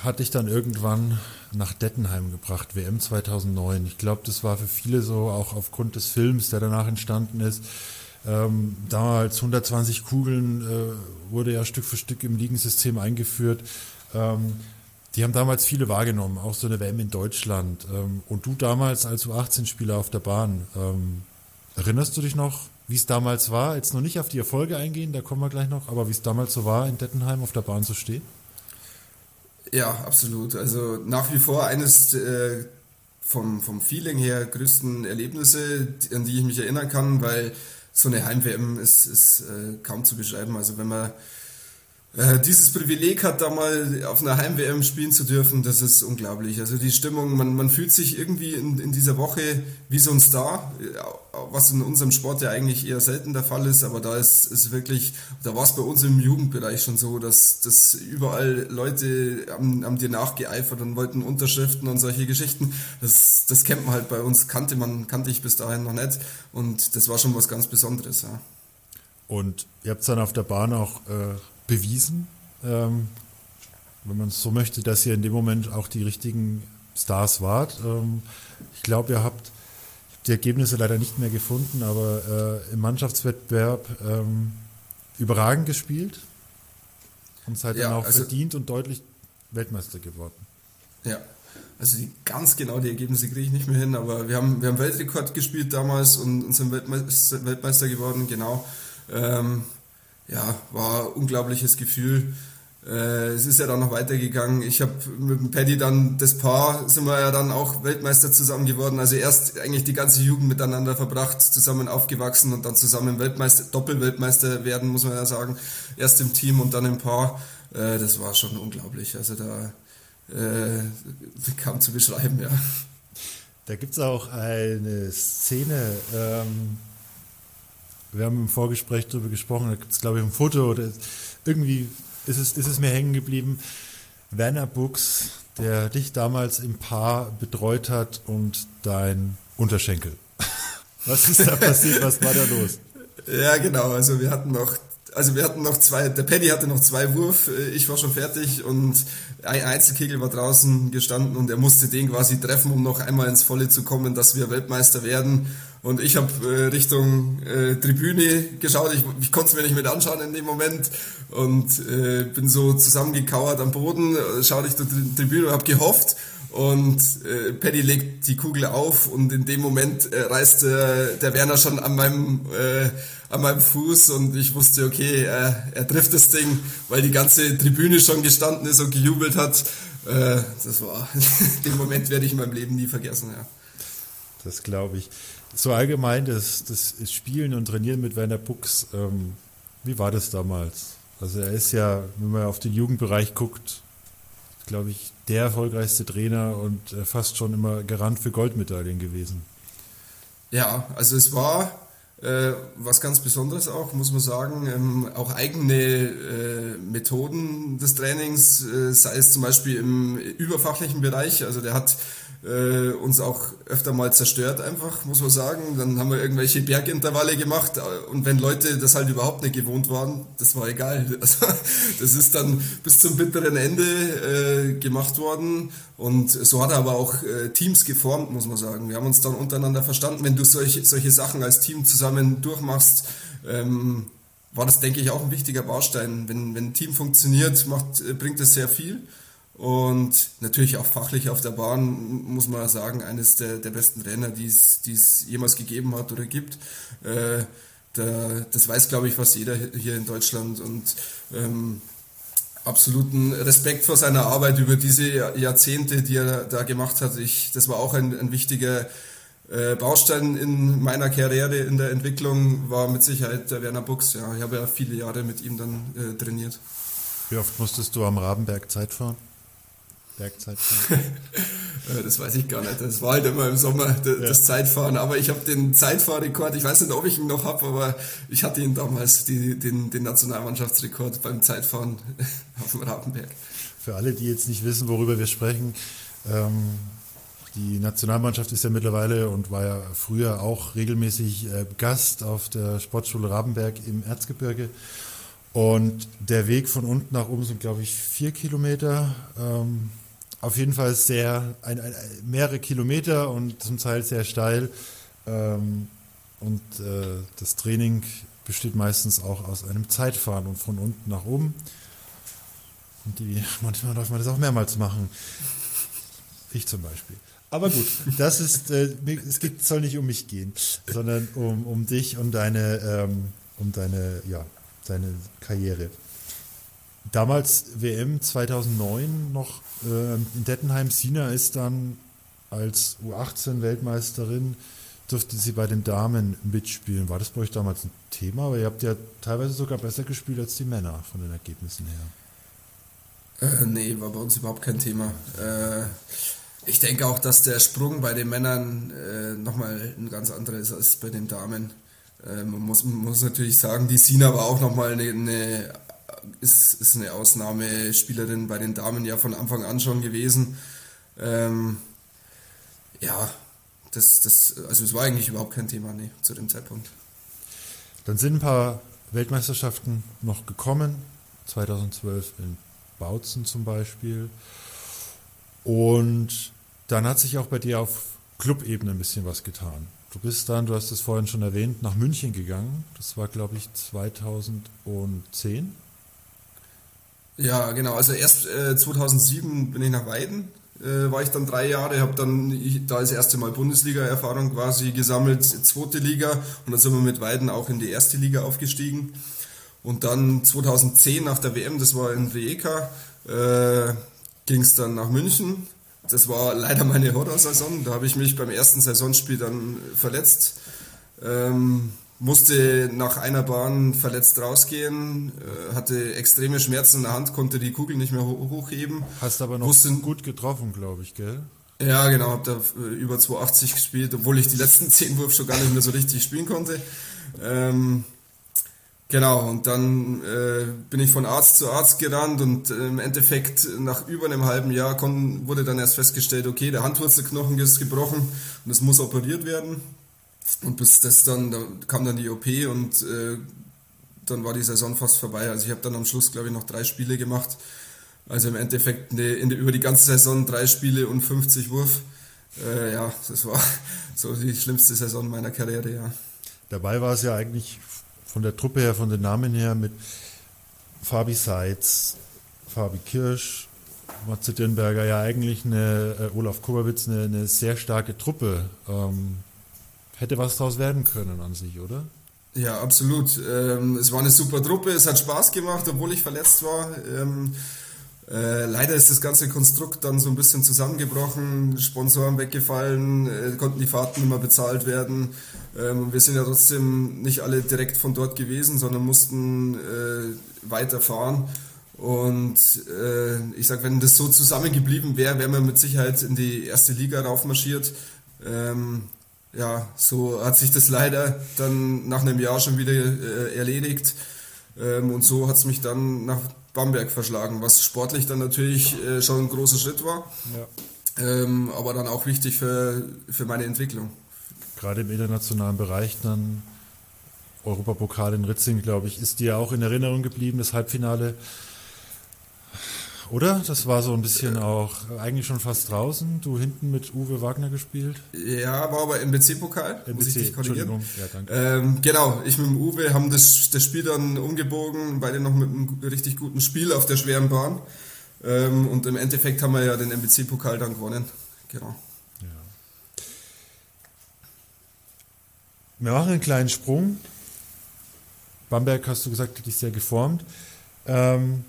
hatte ich dann irgendwann nach Dettenheim gebracht, WM 2009. Ich glaube, das war für viele so, auch aufgrund des Films, der danach entstanden ist. Ähm, damals 120 Kugeln äh, wurde ja Stück für Stück im Ligensystem eingeführt. Ähm, die haben damals viele wahrgenommen, auch so eine WM in Deutschland. Ähm, und du damals als U18-Spieler auf der Bahn, ähm, erinnerst du dich noch, wie es damals war? Jetzt noch nicht auf die Erfolge eingehen, da kommen wir gleich noch, aber wie es damals so war, in Dettenheim auf der Bahn zu stehen? Ja, absolut. Also nach wie vor eines äh, vom, vom Feeling her größten Erlebnisse, an die ich mich erinnern kann, weil so eine Heim-WM ist, ist äh, kaum zu beschreiben. Also wenn man äh, dieses Privileg hat, da mal auf einer Heim-WM spielen zu dürfen, das ist unglaublich. Also die Stimmung, man, man fühlt sich irgendwie in, in dieser Woche wie so ein Star, äh, was in unserem Sport ja eigentlich eher selten der Fall ist, aber da ist, ist wirklich, da war es bei uns im Jugendbereich schon so, dass, dass überall Leute haben, haben dir nachgeeifert und wollten Unterschriften und solche Geschichten. Das, das kennt man halt bei uns, kannte man, kannte ich bis dahin noch nicht und das war schon was ganz Besonderes. Ja. Und ihr habt dann auf der Bahn auch äh bewiesen, ähm, wenn man es so möchte, dass ihr in dem Moment auch die richtigen Stars wart. Ähm, ich glaube, ihr habt die Ergebnisse leider nicht mehr gefunden, aber äh, im Mannschaftswettbewerb ähm, überragend gespielt und seid ja, dann auch also, verdient und deutlich Weltmeister geworden. Ja, also die, ganz genau die Ergebnisse kriege ich nicht mehr hin, aber wir haben, wir haben Weltrekord gespielt damals und, und sind Weltmeister, Weltmeister geworden, genau. Ähm, ja, war ein unglaubliches Gefühl. Äh, es ist ja dann noch weitergegangen. Ich habe mit dem Paddy dann das Paar, sind wir ja dann auch Weltmeister zusammen geworden. Also erst eigentlich die ganze Jugend miteinander verbracht, zusammen aufgewachsen und dann zusammen Weltmeister, Doppelweltmeister werden, muss man ja sagen. Erst im Team und dann im Paar. Äh, das war schon unglaublich. Also da äh, kaum zu beschreiben, ja. Da gibt es auch eine Szene, ähm, wir haben im Vorgespräch darüber gesprochen, da gibt es, glaube ich, ein Foto oder irgendwie ist es, ist es mir hängen geblieben. Werner Buchs, der dich damals im Paar betreut hat und dein Unterschenkel. Was ist da passiert? Was war da los? Ja, genau. Also wir hatten noch also wir hatten noch zwei, der Paddy hatte noch zwei Wurf, äh, ich war schon fertig und ein Einzelkegel war draußen gestanden und er musste den quasi treffen, um noch einmal ins Volle zu kommen, dass wir Weltmeister werden. Und ich habe äh, Richtung äh, Tribüne geschaut, ich, ich konnte es mir nicht mit anschauen in dem Moment und äh, bin so zusammengekauert am Boden, äh, schaue die Tribüne und habe gehofft und äh, Paddy legt die Kugel auf und in dem Moment äh, reißt äh, der Werner schon an meinem äh, an meinem Fuß und ich wusste, okay, äh, er trifft das Ding, weil die ganze Tribüne schon gestanden ist und gejubelt hat. Äh, das war, den Moment werde ich in meinem Leben nie vergessen, ja. Das glaube ich. So allgemein, das, das Spielen und Trainieren mit Werner Buchs, ähm, wie war das damals? Also er ist ja, wenn man auf den Jugendbereich guckt, glaube ich, der erfolgreichste Trainer und äh, fast schon immer Garant für Goldmedaillen gewesen. Ja, also es war äh, was ganz Besonderes auch, muss man sagen, ähm, auch eigene äh, Methoden des Trainings, äh, sei es zum Beispiel im überfachlichen Bereich. Also der hat äh, uns auch öfter mal zerstört einfach, muss man sagen. Dann haben wir irgendwelche Bergintervalle gemacht und wenn Leute das halt überhaupt nicht gewohnt waren, das war egal. Also, das ist dann bis zum bitteren Ende äh, gemacht worden und so hat er aber auch äh, Teams geformt, muss man sagen. Wir haben uns dann untereinander verstanden, wenn du solche, solche Sachen als Team zusammen durchmachst, ähm, war das, denke ich, auch ein wichtiger Baustein. Wenn, wenn ein Team funktioniert, macht, äh, bringt es sehr viel. Und natürlich auch fachlich auf der Bahn, muss man sagen, eines der, der besten Trainer, die es jemals gegeben hat oder gibt. Äh, da, das weiß, glaube ich, fast jeder hier in Deutschland. Und ähm, absoluten Respekt vor seiner Arbeit über diese Jahrzehnte, die er da gemacht hat. Ich, das war auch ein, ein wichtiger äh, Baustein in meiner Karriere in der Entwicklung, war mit Sicherheit der Werner Buchs. Ja, ich habe ja viele Jahre mit ihm dann äh, trainiert. Wie oft musstest du am Rabenberg Zeit fahren? Bergzeitfahren? Äh, das weiß ich gar nicht. Das war halt immer im Sommer das ja. Zeitfahren. Aber ich habe den Zeitfahrrekord, ich weiß nicht, ob ich ihn noch habe, aber ich hatte ihn damals, die, den, den Nationalmannschaftsrekord beim Zeitfahren auf dem Rapenberg. Für alle, die jetzt nicht wissen, worüber wir sprechen, ähm, die Nationalmannschaft ist ja mittlerweile und war ja früher auch regelmäßig äh, Gast auf der Sportschule Rabenberg im Erzgebirge. Und der Weg von unten nach oben sind, glaube ich, vier Kilometer. Ähm, auf jeden Fall sehr, ein, ein, mehrere Kilometer und zum Teil sehr steil. Ähm, und äh, das Training besteht meistens auch aus einem Zeitfahren und von unten nach oben. Und die, manchmal darf man das auch mehrmals machen. Ich zum Beispiel. Aber gut, das ist, äh, es geht, soll nicht um mich gehen, sondern um, um dich und deine, ähm, um deine, ja, deine Karriere damals WM 2009 noch äh, in Dettenheim. Sina ist dann als U18-Weltmeisterin, durfte sie bei den Damen mitspielen. War das bei euch damals ein Thema? Aber ihr habt ja teilweise sogar besser gespielt als die Männer von den Ergebnissen her. Äh, nee, war bei uns überhaupt kein Thema. Äh, ich denke auch, dass der Sprung bei den Männern äh, nochmal ein ganz anderer ist als bei den Damen. Äh, man, muss, man muss natürlich sagen, die Sina war auch nochmal eine, eine ist, ist eine Ausnahmespielerin bei den Damen ja von Anfang an schon gewesen. Ähm, ja, das, das, also es war eigentlich überhaupt kein Thema, nee, zu dem Zeitpunkt. Dann sind ein paar Weltmeisterschaften noch gekommen, 2012 in Bautzen zum Beispiel. Und dann hat sich auch bei dir auf Clubebene ein bisschen was getan. Du bist dann, du hast es vorhin schon erwähnt, nach München gegangen. Das war, glaube ich, 2010. Ja, genau. Also erst äh, 2007 bin ich nach Weiden, äh, war ich dann drei Jahre, habe dann ich, da das erste Mal Bundesliga-Erfahrung quasi gesammelt, zweite Liga und dann sind wir mit Weiden auch in die erste Liga aufgestiegen. Und dann 2010 nach der WM, das war in Rijeka, äh, ging es dann nach München. Das war leider meine Horrorsaison. Da habe ich mich beim ersten Saisonspiel dann verletzt. Ähm, musste nach einer Bahn verletzt rausgehen, äh, hatte extreme Schmerzen in der Hand, konnte die Kugel nicht mehr hochheben. Hast aber noch Wusste, gut getroffen, glaube ich, gell? Ja, genau, habe da äh, über 280 gespielt, obwohl ich die letzten 10 Wurf schon gar nicht mehr so richtig spielen konnte. Ähm, genau, und dann äh, bin ich von Arzt zu Arzt gerannt und äh, im Endeffekt nach über einem halben Jahr kon, wurde dann erst festgestellt, okay, der Handwurzelknochen ist gebrochen und es muss operiert werden. Und bis das dann, da kam dann die OP und äh, dann war die Saison fast vorbei. Also ich habe dann am Schluss, glaube ich, noch drei Spiele gemacht. Also im Endeffekt eine, in über die ganze Saison drei Spiele und 50 Wurf. Äh, ja, das war so die schlimmste Saison meiner Karriere, ja. Dabei war es ja eigentlich von der Truppe her, von den Namen her mit Fabi Seitz, Fabi Kirsch, Matze Dirnberger ja eigentlich eine, äh, Olaf Kubawitz eine, eine, sehr starke Truppe. Ähm, hätte was daraus werden können an sich, oder? Ja, absolut. Ähm, es war eine super Truppe, es hat Spaß gemacht, obwohl ich verletzt war. Ähm, äh, leider ist das ganze Konstrukt dann so ein bisschen zusammengebrochen, Sponsoren weggefallen, äh, konnten die Fahrten nicht mehr bezahlt werden. Ähm, wir sind ja trotzdem nicht alle direkt von dort gewesen, sondern mussten äh, weiterfahren. Und ich sag, wenn das so zusammengeblieben wäre, wären wir mit Sicherheit in die erste Liga raufmarschiert. Ähm, ja, so hat sich das leider dann nach einem Jahr schon wieder äh, erledigt. Ähm, und so hat es mich dann nach Bamberg verschlagen, was sportlich dann natürlich äh, schon ein großer Schritt war. Ja. Ähm, aber dann auch wichtig für, für meine Entwicklung. Gerade im internationalen Bereich dann Europapokal in Ritzing, glaube ich, ist dir auch in Erinnerung geblieben, das Halbfinale oder? Das war so ein bisschen auch eigentlich schon fast draußen. Du hinten mit Uwe Wagner gespielt? Ja, war aber NBC-Pokal. NBC, muss ich dich korrigieren. Ja, danke. Ähm, genau, ich mit dem Uwe haben das, das Spiel dann umgebogen, beide noch mit einem richtig guten Spiel auf der schweren Bahn. Ähm, und im Endeffekt haben wir ja den NBC-Pokal dann gewonnen. Genau. Ja. Wir machen einen kleinen Sprung. Bamberg, hast du gesagt, hat dich sehr geformt. Ähm,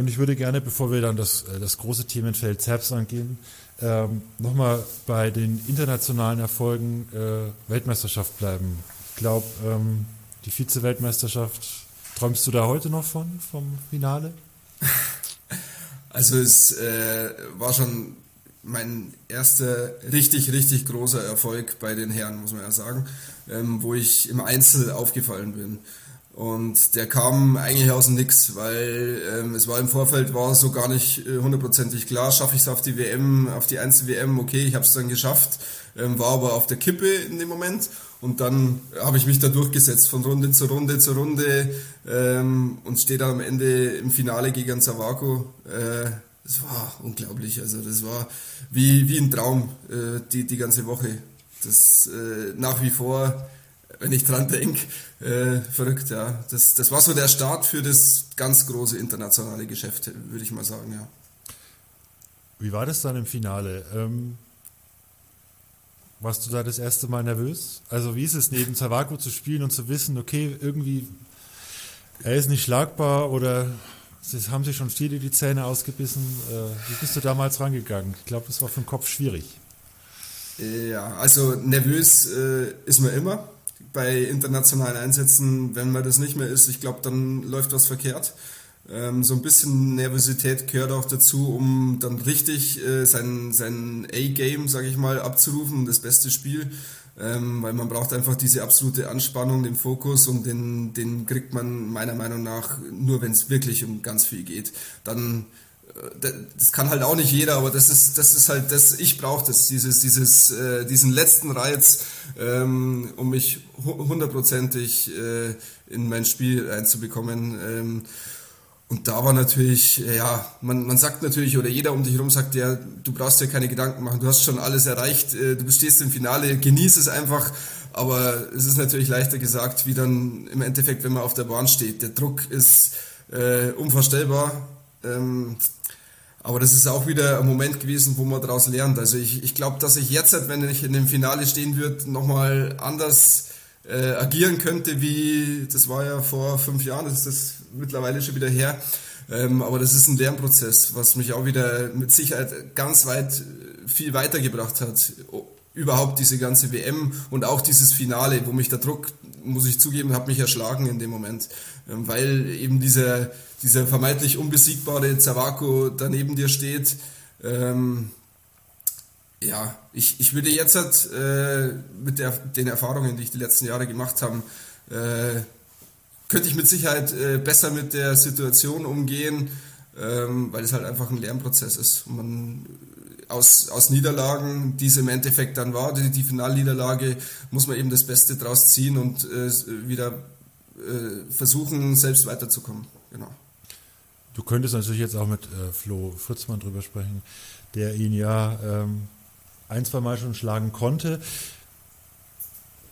und ich würde gerne, bevor wir dann das, äh, das große Themenfeld Zerbs angehen, ähm, nochmal bei den internationalen Erfolgen äh, Weltmeisterschaft bleiben. Ich glaube, ähm, die Vize-Weltmeisterschaft, träumst du da heute noch von, vom Finale? Also es äh, war schon mein erster richtig, richtig großer Erfolg bei den Herren, muss man ja sagen, ähm, wo ich im Einzel aufgefallen bin. Und der kam eigentlich aus dem Nix, weil ähm, es war im Vorfeld war so gar nicht äh, hundertprozentig klar, schaffe ich es auf die WM, auf die Einzel-WM, okay, ich habe es dann geschafft, ähm, war aber auf der Kippe in dem Moment und dann habe ich mich da durchgesetzt von Runde zu Runde zu Runde ähm, und stehe dann am Ende im Finale gegen Zavako. Äh, das war unglaublich, also das war wie, wie ein Traum äh, die, die ganze Woche. Das äh, nach wie vor wenn ich dran denke. Äh, verrückt, ja. Das, das war so der Start für das ganz große internationale Geschäft, würde ich mal sagen, ja. Wie war das dann im Finale? Ähm, warst du da das erste Mal nervös? Also wie ist es, neben Zawako zu spielen und zu wissen, okay, irgendwie, er ist nicht schlagbar oder es haben sich schon viele die Zähne ausgebissen. Äh, wie bist du damals rangegangen? Ich glaube, das war für den Kopf schwierig. Ja, also nervös äh, ist man immer bei internationalen Einsätzen, wenn man das nicht mehr ist, ich glaube, dann läuft was verkehrt. Ähm, so ein bisschen Nervosität gehört auch dazu, um dann richtig äh, sein, sein A-Game, sage ich mal, abzurufen, das beste Spiel. Ähm, weil man braucht einfach diese absolute Anspannung, den Fokus und den, den kriegt man meiner Meinung nach nur, wenn es wirklich um ganz viel geht. Dann das kann halt auch nicht jeder, aber das ist, das ist halt das, ich brauche das, dieses, dieses, äh, diesen letzten Reiz, ähm, um mich hundertprozentig äh, in mein Spiel einzubekommen. Ähm, und da war natürlich, ja, man, man sagt natürlich, oder jeder um dich herum sagt, ja, du brauchst dir keine Gedanken machen, du hast schon alles erreicht, äh, du stehst im Finale, genieß es einfach. Aber es ist natürlich leichter gesagt, wie dann im Endeffekt, wenn man auf der Bahn steht. Der Druck ist äh, unvorstellbar. Ähm, aber das ist auch wieder ein Moment gewesen, wo man daraus lernt. Also ich, ich glaube, dass ich jetzt, wenn ich in dem Finale stehen würde, nochmal anders äh, agieren könnte, wie das war ja vor fünf Jahren, das ist das mittlerweile schon wieder her. Ähm, aber das ist ein Lernprozess, was mich auch wieder mit Sicherheit ganz weit äh, viel weitergebracht hat. Überhaupt diese ganze WM und auch dieses Finale, wo mich der Druck, muss ich zugeben, hat mich erschlagen in dem Moment. Ähm, weil eben dieser dieser vermeintlich unbesiegbare Zawako daneben dir steht. Ähm, ja, ich, ich würde jetzt halt, äh, mit der, den Erfahrungen, die ich die letzten Jahre gemacht habe, äh, könnte ich mit Sicherheit äh, besser mit der Situation umgehen, ähm, weil es halt einfach ein Lernprozess ist. Und man aus, aus Niederlagen, die es im Endeffekt dann war, die, die Finalniederlage, muss man eben das Beste draus ziehen und äh, wieder äh, versuchen, selbst weiterzukommen. Genau. Du könntest natürlich jetzt auch mit äh, Flo Fritzmann drüber sprechen, der ihn ja ähm, ein, zwei Mal schon schlagen konnte.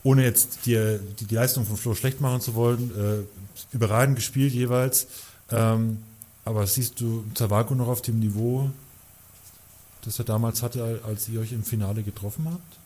Ohne jetzt die, die, die Leistung von Flo schlecht machen zu wollen, äh, überragend gespielt jeweils. Ähm, aber siehst du Zawako noch auf dem Niveau, das er damals hatte, als ihr euch im Finale getroffen habt?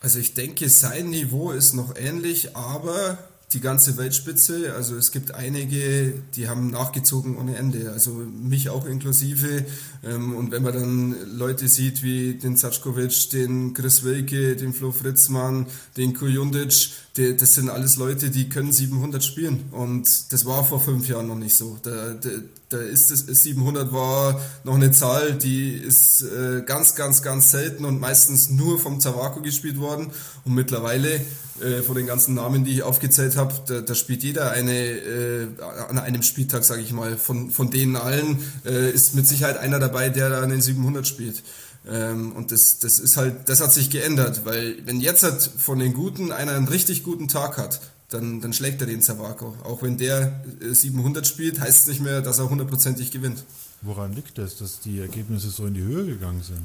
Also ich denke, sein Niveau ist noch ähnlich, aber die ganze Weltspitze. Also es gibt einige, die haben nachgezogen ohne Ende. Also mich auch inklusive. Ähm, und wenn man dann Leute sieht wie den Zatschkowitsch, den Chris Wilke, den Flo Fritzmann, den Kujundic, das sind alles Leute, die können 700 spielen. Und das war vor fünf Jahren noch nicht so. Da, da, da ist es, 700 war noch eine Zahl, die ist äh, ganz, ganz, ganz selten und meistens nur vom Zawako gespielt worden. Und mittlerweile äh, von den ganzen Namen, die ich aufgezählt habe, da, da spielt jeder eine äh, an einem Spieltag, sage ich mal, von, von denen allen äh, ist mit Sicherheit einer dabei, der da an den 700 spielt. Ähm, und das, das ist halt, das hat sich geändert, weil wenn jetzt halt von den Guten einer einen richtig guten Tag hat, dann, dann schlägt er den Zavako. Auch wenn der 700 äh, spielt, heißt es nicht mehr, dass er hundertprozentig gewinnt. Woran liegt das, dass die Ergebnisse so in die Höhe gegangen sind?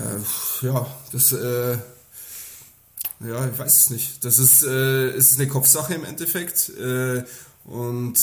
Äh, ja, das, äh, ja, ich weiß es nicht. Das ist, äh, ist eine Kopfsache im Endeffekt. Äh, und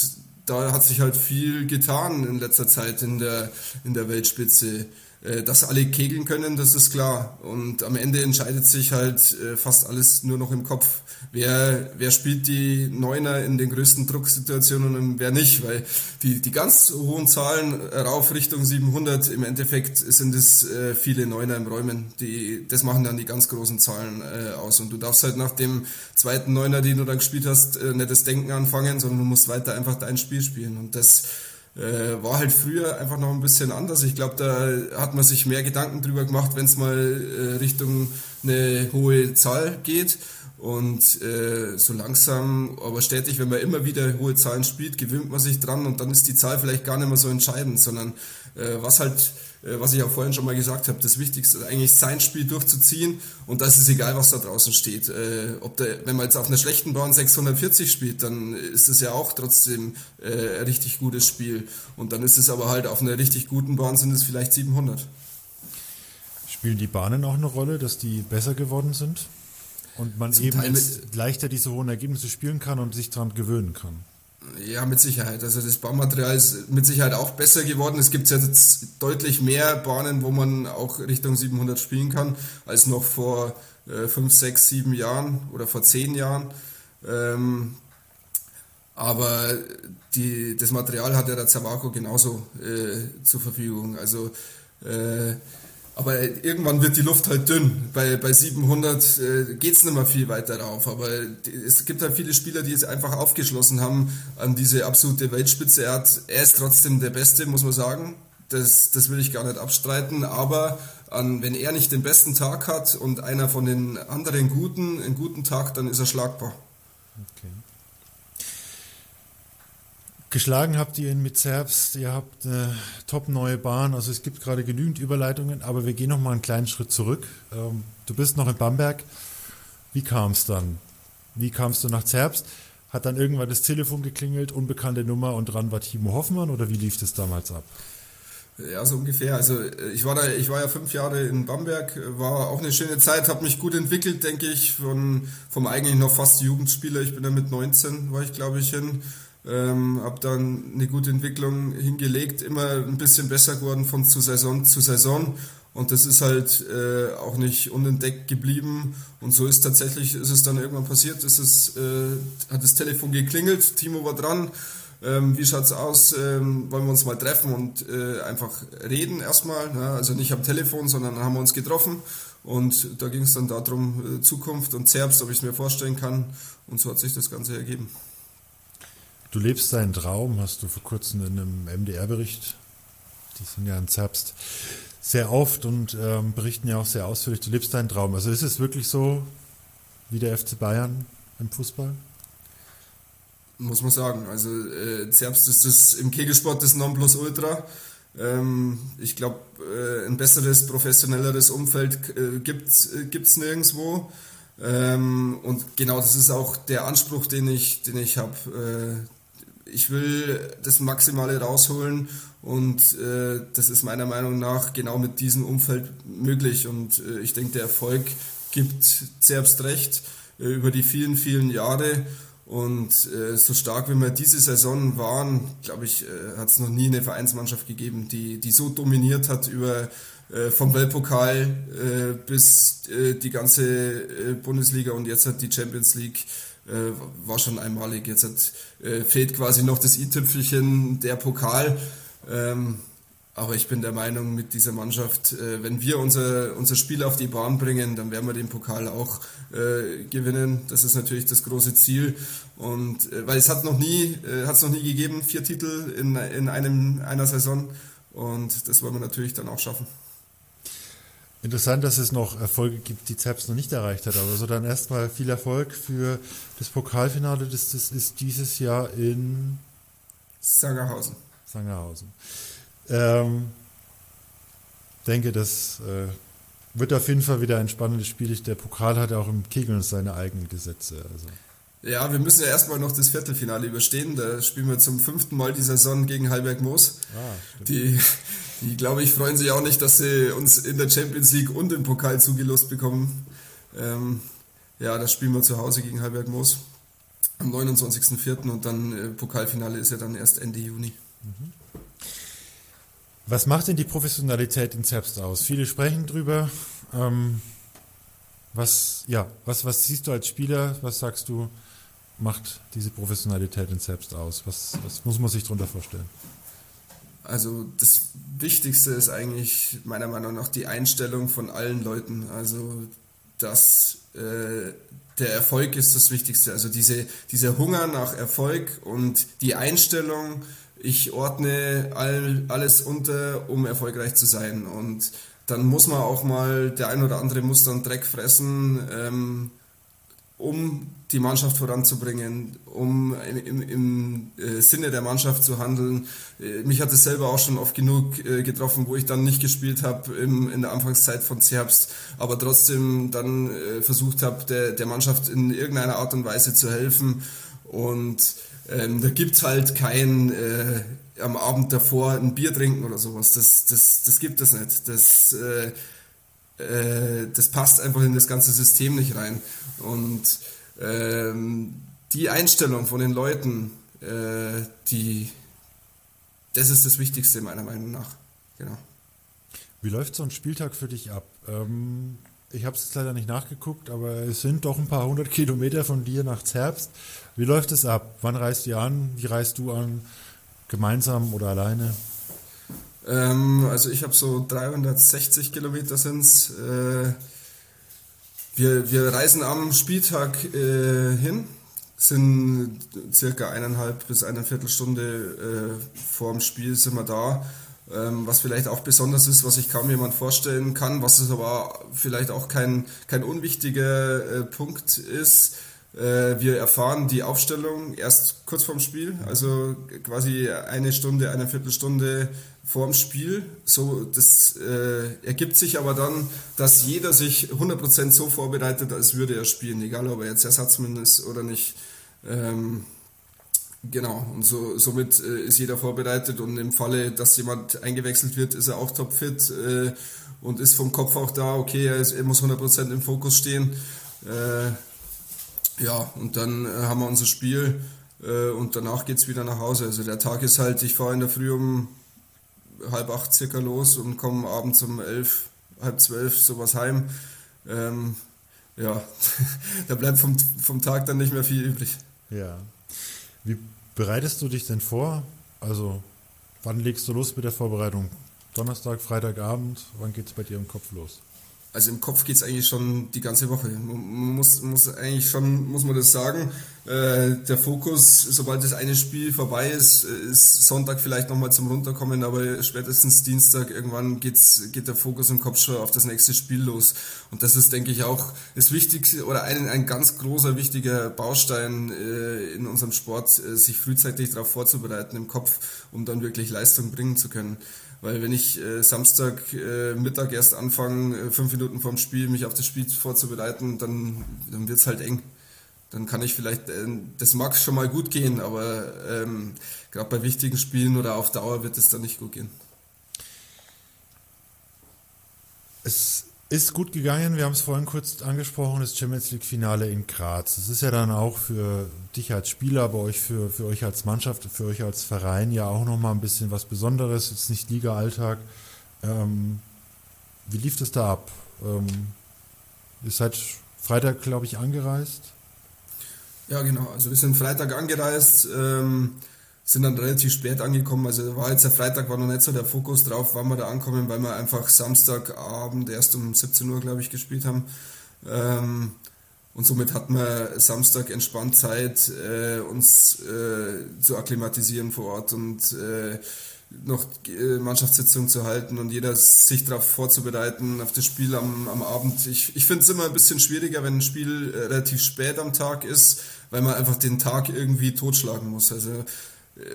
da hat sich halt viel getan in letzter Zeit in der, in der Weltspitze. Äh, dass alle kegeln können, das ist klar. Und am Ende entscheidet sich halt äh, fast alles nur noch im Kopf. Wer, wer spielt die Neuner in den größten Drucksituationen und wer nicht, weil die, die ganz hohen Zahlen rauf Richtung 700, im Endeffekt sind es äh, viele Neuner im Räumen, die, das machen dann die ganz großen Zahlen aus. Und du darfst halt nach dem zweiten Neuner, den du dann gespielt hast, nicht das Denken anfangen, sondern du musst weiter einfach dein Spiel spielen. Und das äh, war halt früher einfach noch ein bisschen anders. Ich glaube, da hat man sich mehr Gedanken drüber gemacht, wenn es mal äh, Richtung eine hohe Zahl geht. Und äh, so langsam, aber stetig, wenn man immer wieder hohe Zahlen spielt, gewöhnt man sich dran und dann ist die Zahl vielleicht gar nicht mehr so entscheidend, sondern äh, was halt was ich auch vorhin schon mal gesagt habe, das Wichtigste ist eigentlich sein Spiel durchzuziehen und da ist es egal, was da draußen steht. Äh, ob der, wenn man jetzt auf einer schlechten Bahn 640 spielt, dann ist es ja auch trotzdem äh, ein richtig gutes Spiel und dann ist es aber halt auf einer richtig guten Bahn sind es vielleicht 700. Spielen die Bahnen auch eine Rolle, dass die besser geworden sind? Und man Zum eben leichter diese hohen Ergebnisse spielen kann und sich daran gewöhnen kann. Ja, mit Sicherheit. Also das Baumaterial ist mit Sicherheit auch besser geworden. Es gibt jetzt deutlich mehr Bahnen, wo man auch Richtung 700 spielen kann, als noch vor äh, 5, 6, 7 Jahren oder vor 10 Jahren. Ähm, aber die, das Material hat ja der Zawako genauso äh, zur Verfügung. Also äh, aber irgendwann wird die Luft halt dünn. Bei, bei 700 äh, geht es nicht mehr viel weiter rauf. Aber es gibt halt viele Spieler, die jetzt einfach aufgeschlossen haben an diese absolute Weltspitze. Er, hat, er ist trotzdem der Beste, muss man sagen. Das, das will ich gar nicht abstreiten. Aber an, wenn er nicht den besten Tag hat und einer von den anderen Guten einen guten Tag, dann ist er schlagbar. Okay. Geschlagen habt ihr ihn mit Zerbst, ihr habt eine top neue Bahn, also es gibt gerade genügend Überleitungen, aber wir gehen noch mal einen kleinen Schritt zurück. Ähm, du bist noch in Bamberg. Wie kam es dann? Wie kamst du nach Zerbst? Hat dann irgendwann das Telefon geklingelt, unbekannte Nummer und dran war Timo Hoffmann oder wie lief das damals ab? Ja, so ungefähr. Also äh, ich war da, ich war ja fünf Jahre in Bamberg, war auch eine schöne Zeit, habe mich gut entwickelt, denke ich, von vom eigentlich noch fast Jugendspieler. Ich bin da mit 19, war ich glaube ich hin ähm, habe dann eine gute Entwicklung hingelegt, immer ein bisschen besser geworden von zu Saison zu Saison. Und das ist halt äh, auch nicht unentdeckt geblieben. Und so ist tatsächlich ist es dann irgendwann passiert, ist es äh, hat das Telefon geklingelt, Timo war dran, ähm, wie schaut's aus, ähm, wollen wir uns mal treffen und äh, einfach reden erstmal, ne? also nicht am Telefon, sondern haben wir uns getroffen. Und da ging es dann darum, äh, Zukunft und Zerbst, ob ich es mir vorstellen kann. Und so hat sich das Ganze ergeben. Du lebst deinen Traum, hast du vor kurzem in einem MDR-Bericht, die sind ja in Zerbst sehr oft und ähm, berichten ja auch sehr ausführlich, du lebst deinen Traum. Also ist es wirklich so wie der FC Bayern im Fußball? Muss man sagen. Also äh, Zerbst ist das im Kegelsport das Nonplusultra. Ähm, ich glaube, äh, ein besseres, professionelleres Umfeld äh, gibt es äh, nirgendwo. Ähm, und genau das ist auch der Anspruch, den ich, den ich habe. Äh, ich will das Maximale rausholen und äh, das ist meiner Meinung nach genau mit diesem Umfeld möglich. Und äh, ich denke, der Erfolg gibt Zerbst recht äh, über die vielen, vielen Jahre. Und äh, so stark wie wir diese Saison waren, glaube ich, äh, hat es noch nie eine Vereinsmannschaft gegeben, die, die so dominiert hat über äh, vom Weltpokal äh, bis äh, die ganze äh, Bundesliga und jetzt hat die Champions League äh, war schon einmalig. Jetzt hat, äh, fehlt quasi noch das i-Tüpfelchen, der Pokal. Ähm, aber ich bin der Meinung, mit dieser Mannschaft, äh, wenn wir unser, unser Spiel auf die Bahn bringen, dann werden wir den Pokal auch äh, gewinnen. Das ist natürlich das große Ziel. Und äh, weil es hat noch nie, äh, hat es noch nie gegeben, vier Titel in, in einem, einer Saison. Und das wollen wir natürlich dann auch schaffen. Interessant, dass es noch Erfolge gibt, die Zerbst noch nicht erreicht hat. Aber so dann erstmal viel Erfolg für das Pokalfinale. Das, das ist dieses Jahr in Sangerhausen. Sangerhausen. Ähm, denke, das äh, wird auf jeden Fall wieder ein spannendes Spiel. Der Pokal hat ja auch im Kegeln seine eigenen Gesetze. Also. Ja, wir müssen ja erstmal noch das Viertelfinale überstehen. Da spielen wir zum fünften Mal die Saison gegen Heilberg Moos. Ah, die, die, glaube ich, freuen sich auch nicht, dass sie uns in der Champions League und im Pokal zugelost bekommen. Ähm, ja, das spielen wir zu Hause gegen Heilberg Moos am 29.04. und dann äh, Pokalfinale ist ja dann erst Ende Juni. Mhm. Was macht denn die Professionalität in Zerbst aus? Viele sprechen drüber. Ähm, was, ja, was, was siehst du als Spieler? Was sagst du, macht diese Professionalität in Zerbst aus? Was, was muss man sich darunter vorstellen? Also das Wichtigste ist eigentlich meiner Meinung nach die Einstellung von allen Leuten. Also dass äh, der Erfolg ist das Wichtigste. Also diese, dieser Hunger nach Erfolg und die Einstellung, ich ordne all, alles unter, um erfolgreich zu sein. Und dann muss man auch mal, der ein oder andere muss dann Dreck fressen, ähm, um die Mannschaft voranzubringen, um im, im äh, Sinne der Mannschaft zu handeln. Äh, mich hat es selber auch schon oft genug äh, getroffen, wo ich dann nicht gespielt habe in der Anfangszeit von Zerbst, aber trotzdem dann versucht habe, der, der Mannschaft in irgendeiner Art und Weise zu helfen. Und ähm, da es halt kein äh, am Abend davor ein Bier trinken oder sowas. Das, das, das gibt es nicht. Das, äh, äh, das passt einfach in das ganze System nicht rein. Und ähm, die Einstellung von den Leuten, äh, die, das ist das Wichtigste meiner Meinung nach. Genau. Wie läuft so ein Spieltag für dich ab? Ähm, ich habe es leider nicht nachgeguckt, aber es sind doch ein paar hundert Kilometer von dir nach Zerbst. Wie läuft es ab? Wann reist ihr an? Wie reist du an? Gemeinsam oder alleine? Ähm, also ich habe so 360 Kilometer sind äh, wir, wir reisen am Spieltag äh, hin, sind circa eineinhalb bis eine Viertelstunde äh, dem Spiel sind wir da. Ähm, was vielleicht auch besonders ist, was sich kaum jemand vorstellen kann, was es aber vielleicht auch kein, kein unwichtiger äh, Punkt ist. Äh, wir erfahren die Aufstellung erst kurz vorm Spiel, also quasi eine Stunde, eine Viertelstunde vorm Spiel. So, das äh, ergibt sich aber dann, dass jeder sich 100% so vorbereitet, als würde er spielen, egal ob er jetzt Ersatzmann ist oder nicht. Ähm, Genau, und so, somit äh, ist jeder vorbereitet und im Falle, dass jemand eingewechselt wird, ist er auch topfit äh, und ist vom Kopf auch da, okay, er, ist, er muss 100% im Fokus stehen. Äh, ja, und dann äh, haben wir unser Spiel äh, und danach geht es wieder nach Hause. Also der Tag ist halt, ich fahre in der Früh um halb acht circa los und komme abends um elf, halb zwölf sowas heim. Ähm, ja, da bleibt vom, vom Tag dann nicht mehr viel übrig. Ja. Wie bereitest du dich denn vor? Also, wann legst du los mit der Vorbereitung? Donnerstag, Freitagabend, wann geht es bei dir im Kopf los? Also im Kopf geht es eigentlich schon die ganze Woche. Man muss, muss eigentlich schon, muss man das sagen. Äh, der Fokus, sobald das eine Spiel vorbei ist, ist Sonntag vielleicht nochmal zum Runterkommen, aber spätestens Dienstag irgendwann geht's, geht der Fokus im Kopf schon auf das nächste Spiel los. Und das ist, denke ich, auch das Wichtigste oder ein, ein ganz großer, wichtiger Baustein äh, in unserem Sport, äh, sich frühzeitig darauf vorzubereiten im Kopf, um dann wirklich Leistung bringen zu können weil wenn ich äh, Samstag äh, Mittag erst anfange, äh, fünf Minuten vorm Spiel, mich auf das Spiel vorzubereiten, dann, dann wird es halt eng. Dann kann ich vielleicht, äh, das mag schon mal gut gehen, aber ähm, gerade bei wichtigen Spielen oder auf Dauer wird es dann nicht gut gehen. Es ist gut gegangen. Wir haben es vorhin kurz angesprochen, das Champions League Finale in Graz. Es ist ja dann auch für dich als Spieler, aber euch für, für euch als Mannschaft, für euch als Verein ja auch nochmal ein bisschen was Besonderes. Jetzt nicht Liga-Alltag. Ähm, wie lief das da ab? Ähm, ihr seid Freitag, glaube ich, angereist. Ja, genau. Also wir sind Freitag angereist. Ähm sind dann relativ spät angekommen. Also war jetzt der Freitag, war noch nicht so der Fokus drauf, wann wir da ankommen, weil wir einfach Samstagabend erst um 17 Uhr, glaube ich, gespielt haben. Ähm, und somit hatten wir Samstag entspannt Zeit, äh, uns äh, zu akklimatisieren vor Ort und äh, noch äh, Mannschaftssitzung zu halten und jeder sich darauf vorzubereiten, auf das Spiel am, am Abend. Ich, ich finde es immer ein bisschen schwieriger, wenn ein Spiel äh, relativ spät am Tag ist, weil man einfach den Tag irgendwie totschlagen muss. Also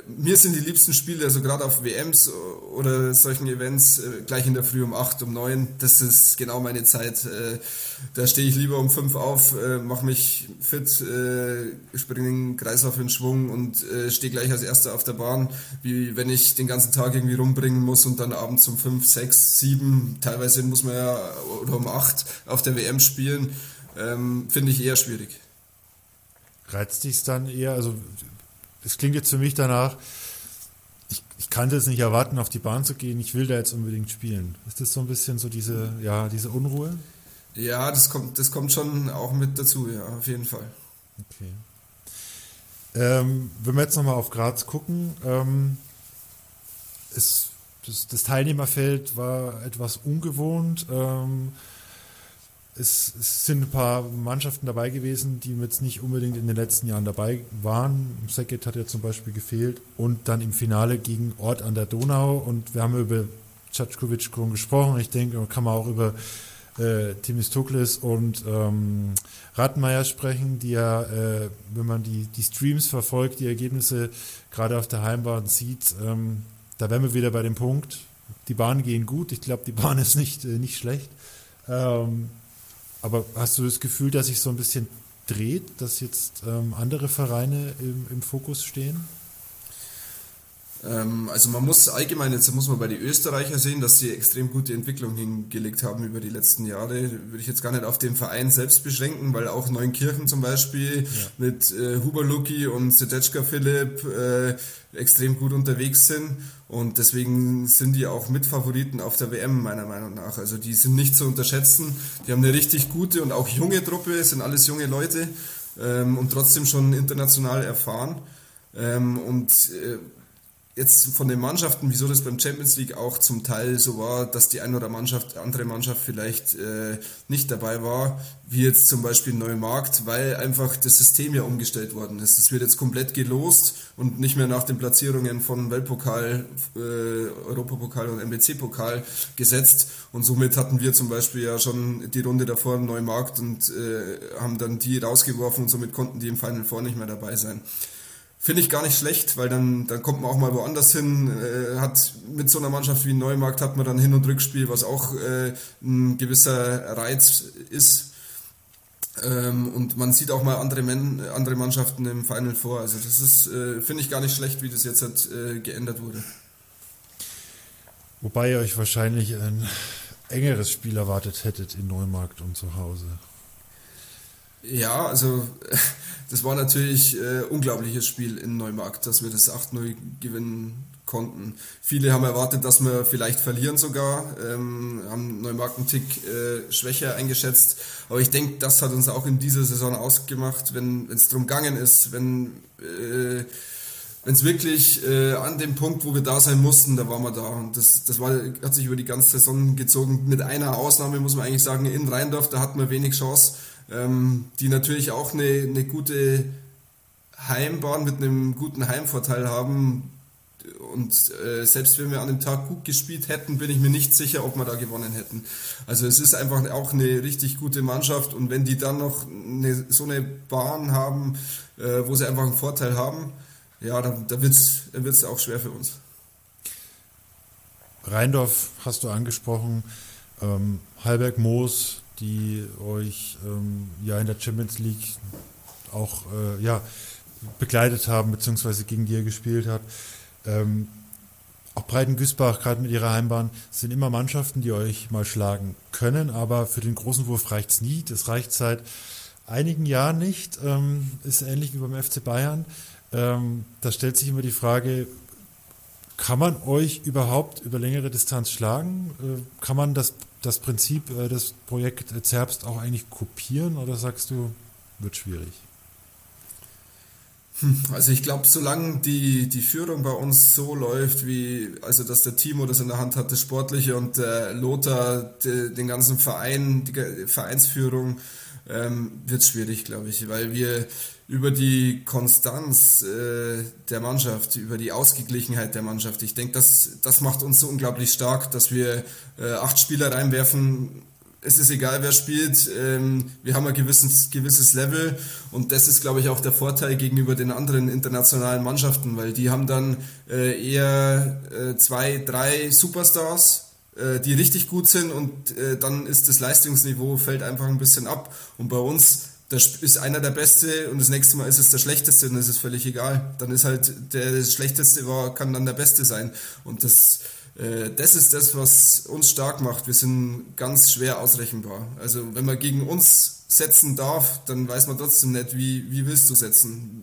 mir sind die liebsten Spiele, also gerade auf WMs oder solchen Events, äh, gleich in der Früh um 8, um 9. Das ist genau meine Zeit. Äh, da stehe ich lieber um 5 auf, äh, mache mich fit, springe den Kreislauf in Schwung und stehe gleich als Erster auf der Bahn, wie wenn ich den ganzen Tag irgendwie rumbringen muss und dann abends um 5, 6, 7, teilweise muss man ja oder um 8 auf der WM spielen. Ähm, finde ich eher schwierig. Reizt dich dann eher, also das klingt jetzt für mich danach, ich, ich kann das nicht erwarten, auf die Bahn zu gehen, ich will da jetzt unbedingt spielen. Ist das so ein bisschen so diese, ja, diese Unruhe? Ja, das kommt, das kommt schon auch mit dazu, ja, auf jeden Fall. Okay. Ähm, wenn wir jetzt nochmal auf Graz gucken, ähm, ist, das, das, Teilnehmerfeld war etwas ungewohnt. Ähm, es, es, sind ein paar Mannschaften dabei gewesen, die jetzt nicht unbedingt in den letzten Jahren dabei waren. Sekit hat ja zum Beispiel gefehlt. Und dann im Finale gegen Ort an der Donau. Und wir haben über Cackovic schon gesprochen. Ich denke, kann man auch über äh, Timistokles und ähm, Rattenmeier sprechen, die ja, äh, wenn man die, die Streams verfolgt, die Ergebnisse gerade auf der Heimbahn sieht, ähm, da wären wir wieder bei dem Punkt, die Bahnen gehen gut. Ich glaube, die Bahn ist nicht, äh, nicht schlecht. Ähm, aber hast du das Gefühl, dass sich so ein bisschen dreht, dass jetzt ähm, andere Vereine im, im Fokus stehen? Ähm, also man muss allgemein, jetzt muss man bei den Österreicher sehen, dass sie extrem gute Entwicklung hingelegt haben über die letzten Jahre. Würde ich jetzt gar nicht auf den Verein selbst beschränken, weil auch Neunkirchen zum Beispiel ja. mit äh, Huber Luki und Sedetschka Philipp äh, extrem gut unterwegs sind. Und deswegen sind die auch Mitfavoriten auf der WM, meiner Meinung nach. Also die sind nicht zu unterschätzen. Die haben eine richtig gute und auch junge Truppe, sind alles junge Leute ähm, und trotzdem schon international erfahren. Ähm, und äh, jetzt von den Mannschaften, wieso das beim Champions League auch zum Teil so war, dass die eine oder Mannschaft, andere Mannschaft vielleicht äh, nicht dabei war, wie jetzt zum Beispiel Neumarkt, weil einfach das System ja umgestellt worden ist. Es wird jetzt komplett gelost und nicht mehr nach den Platzierungen von Weltpokal, äh, Europapokal und MBC-Pokal gesetzt. Und somit hatten wir zum Beispiel ja schon die Runde davor Neumarkt und äh, haben dann die rausgeworfen und somit konnten die im Final Four nicht mehr dabei sein. Finde ich gar nicht schlecht, weil dann, dann kommt man auch mal woanders hin. Äh, hat mit so einer Mannschaft wie Neumarkt hat man dann Hin- und Rückspiel, was auch äh, ein gewisser Reiz ist. Ähm, und man sieht auch mal andere, Men andere Mannschaften im Final vor. Also das ist, äh, finde ich gar nicht schlecht, wie das jetzt hat, äh, geändert wurde. Wobei ihr euch wahrscheinlich ein engeres Spiel erwartet hättet in Neumarkt und zu Hause. Ja, also das war natürlich ein äh, unglaubliches Spiel in Neumarkt, dass wir das 8-0 gewinnen konnten. Viele haben erwartet, dass wir vielleicht verlieren sogar, ähm, haben Neumarkt einen Tick äh, schwächer eingeschätzt. Aber ich denke, das hat uns auch in dieser Saison ausgemacht, wenn es darum gegangen ist, wenn äh, wenn es wirklich äh, an dem Punkt, wo wir da sein mussten, da waren wir da. Und das, das war, hat sich über die ganze Saison gezogen. Mit einer Ausnahme muss man eigentlich sagen, in Rheindorf, da hatten wir wenig Chance ähm, die natürlich auch eine, eine gute Heimbahn mit einem guten Heimvorteil haben. Und äh, selbst wenn wir an dem Tag gut gespielt hätten, bin ich mir nicht sicher, ob wir da gewonnen hätten. Also es ist einfach auch eine richtig gute Mannschaft und wenn die dann noch eine, so eine Bahn haben, äh, wo sie einfach einen Vorteil haben, ja, dann, dann wird es auch schwer für uns. Rheindorf hast du angesprochen, ähm, Halberg Moos, die euch ähm, ja in der Champions League auch äh, ja, begleitet haben, beziehungsweise gegen die ihr gespielt habt. Ähm, auch Breiten-Güßbach, gerade mit ihrer Heimbahn, sind immer Mannschaften, die euch mal schlagen können, aber für den großen Wurf reicht es nie. Das reicht seit einigen Jahren nicht. Ähm, ist ähnlich wie beim FC Bayern. Ähm, da stellt sich immer die Frage, kann man euch überhaupt über längere Distanz schlagen? Äh, kann man das, das Prinzip äh, des Projekts Zerbst auch eigentlich kopieren oder sagst du, wird schwierig? Hm, also ich glaube, solange die, die Führung bei uns so läuft, wie also dass der Timo das in der Hand hat, das Sportliche und der Lothar de, den ganzen Verein, die Vereinsführung, ähm, wird schwierig, glaube ich, weil wir über die Konstanz äh, der Mannschaft, über die Ausgeglichenheit der Mannschaft, ich denke, das, das macht uns so unglaublich stark, dass wir äh, acht Spieler reinwerfen, es ist egal, wer spielt. Ähm, wir haben ein gewisses, gewisses Level und das ist, glaube ich, auch der Vorteil gegenüber den anderen internationalen Mannschaften, weil die haben dann äh, eher äh, zwei, drei Superstars, äh, die richtig gut sind und äh, dann ist das Leistungsniveau fällt einfach ein bisschen ab. Und bei uns das ist einer der Beste und das nächste Mal ist es der Schlechteste und das ist völlig egal. Dann ist halt der Schlechteste war, kann dann der Beste sein. Und das äh, das ist das, was uns stark macht. Wir sind ganz schwer ausrechenbar. Also wenn man gegen uns setzen darf, dann weiß man trotzdem nicht, wie, wie willst du setzen.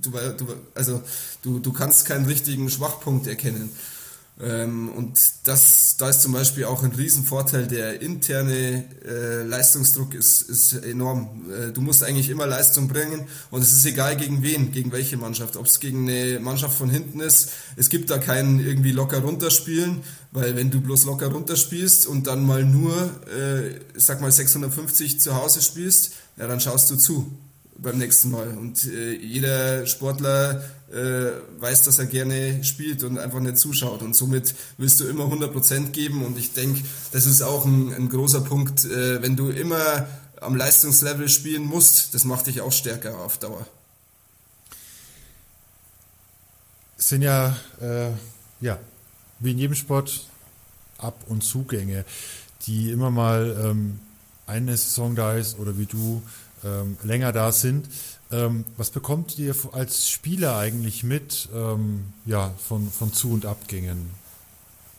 Du, du, also du, du kannst keinen richtigen Schwachpunkt erkennen. Ähm, und das, da ist zum Beispiel auch ein Riesenvorteil, der interne äh, Leistungsdruck ist, ist enorm. Äh, du musst eigentlich immer Leistung bringen und es ist egal gegen wen, gegen welche Mannschaft, ob es gegen eine Mannschaft von hinten ist. Es gibt da keinen irgendwie locker runterspielen, weil wenn du bloß locker runterspielst und dann mal nur, äh, sag mal 650 zu Hause spielst, ja, dann schaust du zu beim nächsten Mal. Und äh, jeder Sportler äh, weiß, dass er gerne spielt und einfach nicht zuschaut. Und somit willst du immer 100% geben. Und ich denke, das ist auch ein, ein großer Punkt, äh, wenn du immer am Leistungslevel spielen musst, das macht dich auch stärker auf Dauer. Es sind ja, äh, ja, wie in jedem Sport Ab- und Zugänge, die immer mal ähm, eine Saison da ist oder wie du ähm, länger da sind. Ähm, was bekommt ihr als Spieler eigentlich mit ähm, ja, von, von Zu- und Abgängen?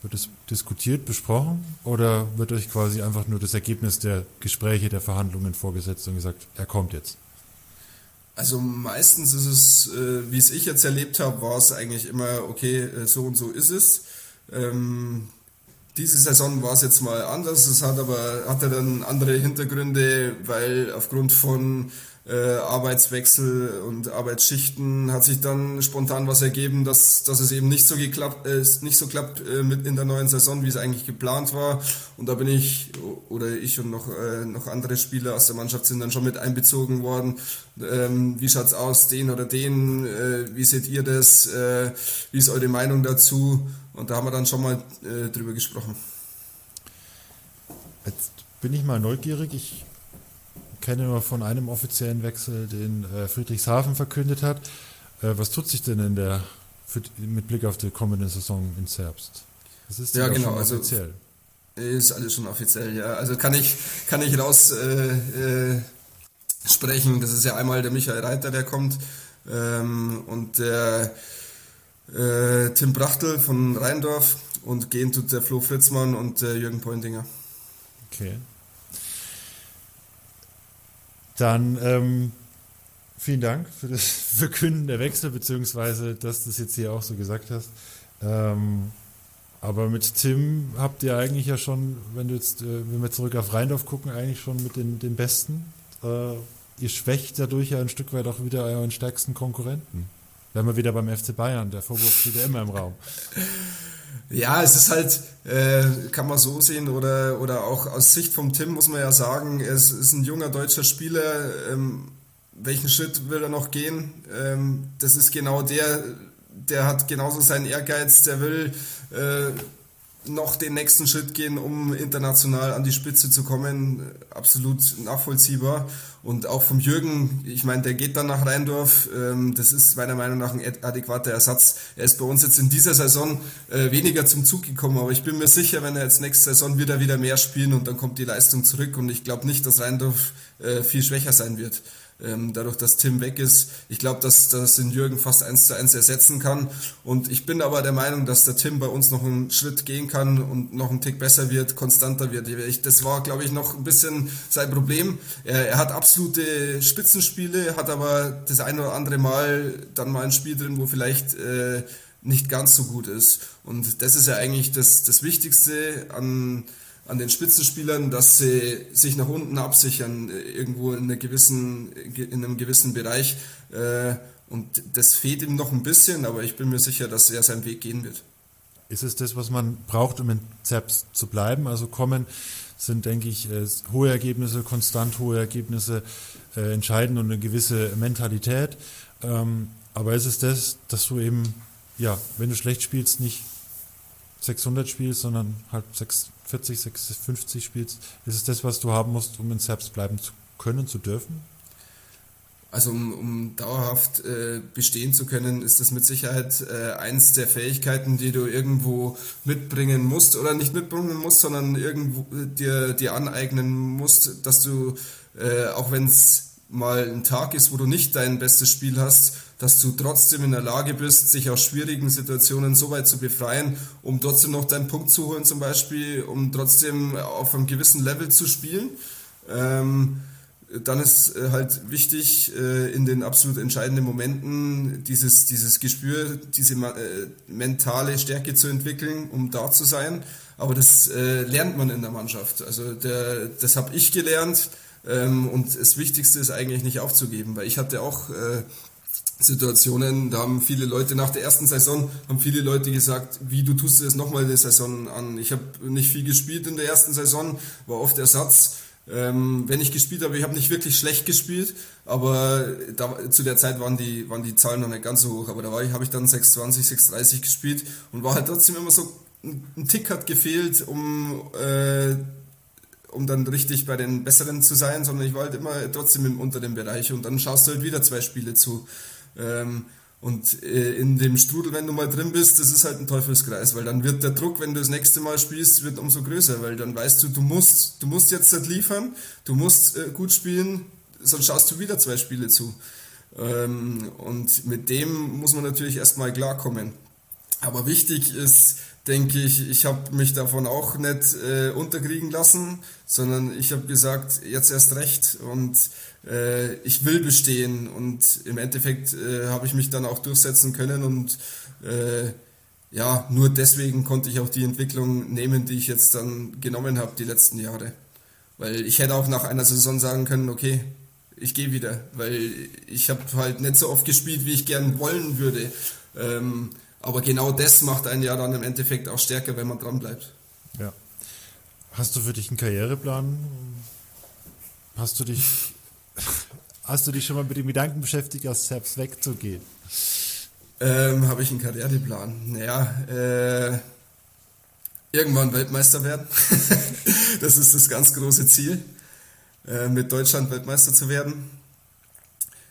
Wird es diskutiert, besprochen oder wird euch quasi einfach nur das Ergebnis der Gespräche, der Verhandlungen vorgesetzt und gesagt, er kommt jetzt? Also meistens ist es, äh, wie es ich jetzt erlebt habe, war es eigentlich immer, okay, äh, so und so ist es. Ähm, diese Saison war es jetzt mal anders. Es hat aber hatte dann andere Hintergründe, weil aufgrund von äh, Arbeitswechsel und Arbeitsschichten hat sich dann spontan was ergeben, dass, dass es eben nicht so geklappt äh, nicht so klappt äh, mit in der neuen Saison, wie es eigentlich geplant war. Und da bin ich oder ich und noch äh, noch andere Spieler aus der Mannschaft sind dann schon mit einbezogen worden. Ähm, wie schaut's aus, den oder den? Äh, wie seht ihr das? Äh, wie ist eure Meinung dazu? Und da haben wir dann schon mal äh, drüber gesprochen. Jetzt bin ich mal neugierig. Ich kenne nur von einem offiziellen Wechsel, den äh, Friedrichshafen verkündet hat. Äh, was tut sich denn in der, für, mit Blick auf die kommende Saison in Zerbst? Das ist ja genau, also offiziell. ist alles schon offiziell, ja. Also kann ich, kann ich raus äh, äh, sprechen. Das ist ja einmal der Michael Reiter, der kommt, ähm, und der äh, Tim Brachtel von Rheindorf und gehen tut der Flo Fritzmann und der Jürgen Pointinger. Okay. Dann ähm, vielen Dank für das Verkünden der Wechsel, beziehungsweise dass du das jetzt hier auch so gesagt hast. Ähm, aber mit Tim habt ihr eigentlich ja schon, wenn du jetzt, äh, wenn wir zurück auf Rheindorf gucken, eigentlich schon mit den, den Besten. Äh, ihr schwächt dadurch ja ein Stück weit auch wieder euren stärksten Konkurrenten. Wären wir wieder beim FC Bayern, der Vorwurf steht ja immer im Raum. Ja, es ist halt, äh, kann man so sehen oder, oder auch aus Sicht vom Tim muss man ja sagen, es ist ein junger deutscher Spieler. Ähm, welchen Schritt will er noch gehen? Ähm, das ist genau der, der hat genauso seinen Ehrgeiz, der will äh, noch den nächsten Schritt gehen, um international an die Spitze zu kommen. Absolut nachvollziehbar. Und auch vom Jürgen, ich meine, der geht dann nach Rheindorf. Ähm, das ist meiner Meinung nach ein adäquater Ersatz. Er ist bei uns jetzt in dieser Saison äh, weniger zum Zug gekommen, aber ich bin mir sicher, wenn er jetzt nächste Saison wieder wieder mehr spielen und dann kommt die Leistung zurück und ich glaube nicht, dass Rheindorf äh, viel schwächer sein wird ähm, dadurch, dass Tim weg ist. Ich glaube, dass das den Jürgen fast eins zu eins ersetzen kann. Und ich bin aber der Meinung, dass der Tim bei uns noch einen Schritt gehen kann und noch einen Tick besser wird, konstanter wird. Das war, glaube ich, noch ein bisschen sein Problem. Er, er hat absolute Spitzenspiele, hat aber das ein oder andere Mal dann mal ein Spiel drin, wo vielleicht äh, nicht ganz so gut ist. Und das ist ja eigentlich das, das Wichtigste an an den Spitzenspielern, dass sie sich nach unten absichern, äh, irgendwo in, einer gewissen, in einem gewissen Bereich. Äh, und das fehlt ihm noch ein bisschen, aber ich bin mir sicher, dass er seinen Weg gehen wird. Ist es das, was man braucht, um in Zerbst zu bleiben? Also kommen sind, denke ich, äh, hohe Ergebnisse, konstant hohe Ergebnisse entscheidend und eine gewisse Mentalität. Ähm, aber ist es das, dass du eben, ja, wenn du schlecht spielst, nicht 600 spielst, sondern halt 640, 650 spielst, ist es das, was du haben musst, um in Serbs bleiben zu können, zu dürfen? Also um, um dauerhaft äh, bestehen zu können, ist das mit Sicherheit äh, eins der Fähigkeiten, die du irgendwo mitbringen musst oder nicht mitbringen musst, sondern irgendwo äh, dir, dir aneignen musst, dass du, äh, auch wenn es mal ein Tag ist, wo du nicht dein bestes Spiel hast, dass du trotzdem in der Lage bist, sich aus schwierigen Situationen so weit zu befreien, um trotzdem noch deinen Punkt zu holen zum Beispiel, um trotzdem auf einem gewissen Level zu spielen. Ähm, dann ist äh, halt wichtig, äh, in den absolut entscheidenden Momenten dieses, dieses Gespür, diese äh, mentale Stärke zu entwickeln, um da zu sein. Aber das lernt man in der Mannschaft. Also der, das habe ich gelernt ähm, und das Wichtigste ist eigentlich nicht aufzugeben, weil ich hatte auch Situationen, da haben viele Leute nach der ersten Saison, haben viele Leute gesagt, wie du tust dir das nochmal eine Saison an. Ich habe nicht viel gespielt in der ersten Saison, war oft Ersatz. Ähm, wenn ich gespielt habe, ich habe nicht wirklich schlecht gespielt, aber da, zu der Zeit waren die, waren die Zahlen noch nicht ganz so hoch. Aber da habe ich dann 620, 630 gespielt und war halt trotzdem immer so, ein Tick hat gefehlt, um äh, um dann richtig bei den Besseren zu sein, sondern ich war halt immer trotzdem im unter dem Bereich und dann schaust du halt wieder zwei Spiele zu. Ähm, und äh, in dem Strudel, wenn du mal drin bist, das ist halt ein Teufelskreis, weil dann wird der Druck, wenn du das nächste Mal spielst, wird umso größer, weil dann weißt du, du musst, du musst jetzt halt liefern, du musst äh, gut spielen, sonst schaust du wieder zwei Spiele zu. Ähm, und mit dem muss man natürlich erstmal klarkommen. Aber wichtig ist, denke ich, ich habe mich davon auch nicht äh, unterkriegen lassen, sondern ich habe gesagt, jetzt erst recht und äh, ich will bestehen und im Endeffekt äh, habe ich mich dann auch durchsetzen können und äh, ja, nur deswegen konnte ich auch die Entwicklung nehmen, die ich jetzt dann genommen habe die letzten Jahre. Weil ich hätte auch nach einer Saison sagen können, okay, ich gehe wieder, weil ich habe halt nicht so oft gespielt, wie ich gern wollen würde. Ähm, aber genau das macht einen ja dann im Endeffekt auch stärker, wenn man dran bleibt. Ja. Hast du für dich einen Karriereplan? Hast du dich, hast du dich schon mal mit dem Gedanken beschäftigt, aus Serbs wegzugehen? Ähm, Habe ich einen Karriereplan? Naja, äh, irgendwann Weltmeister werden. das ist das ganz große Ziel, äh, mit Deutschland Weltmeister zu werden.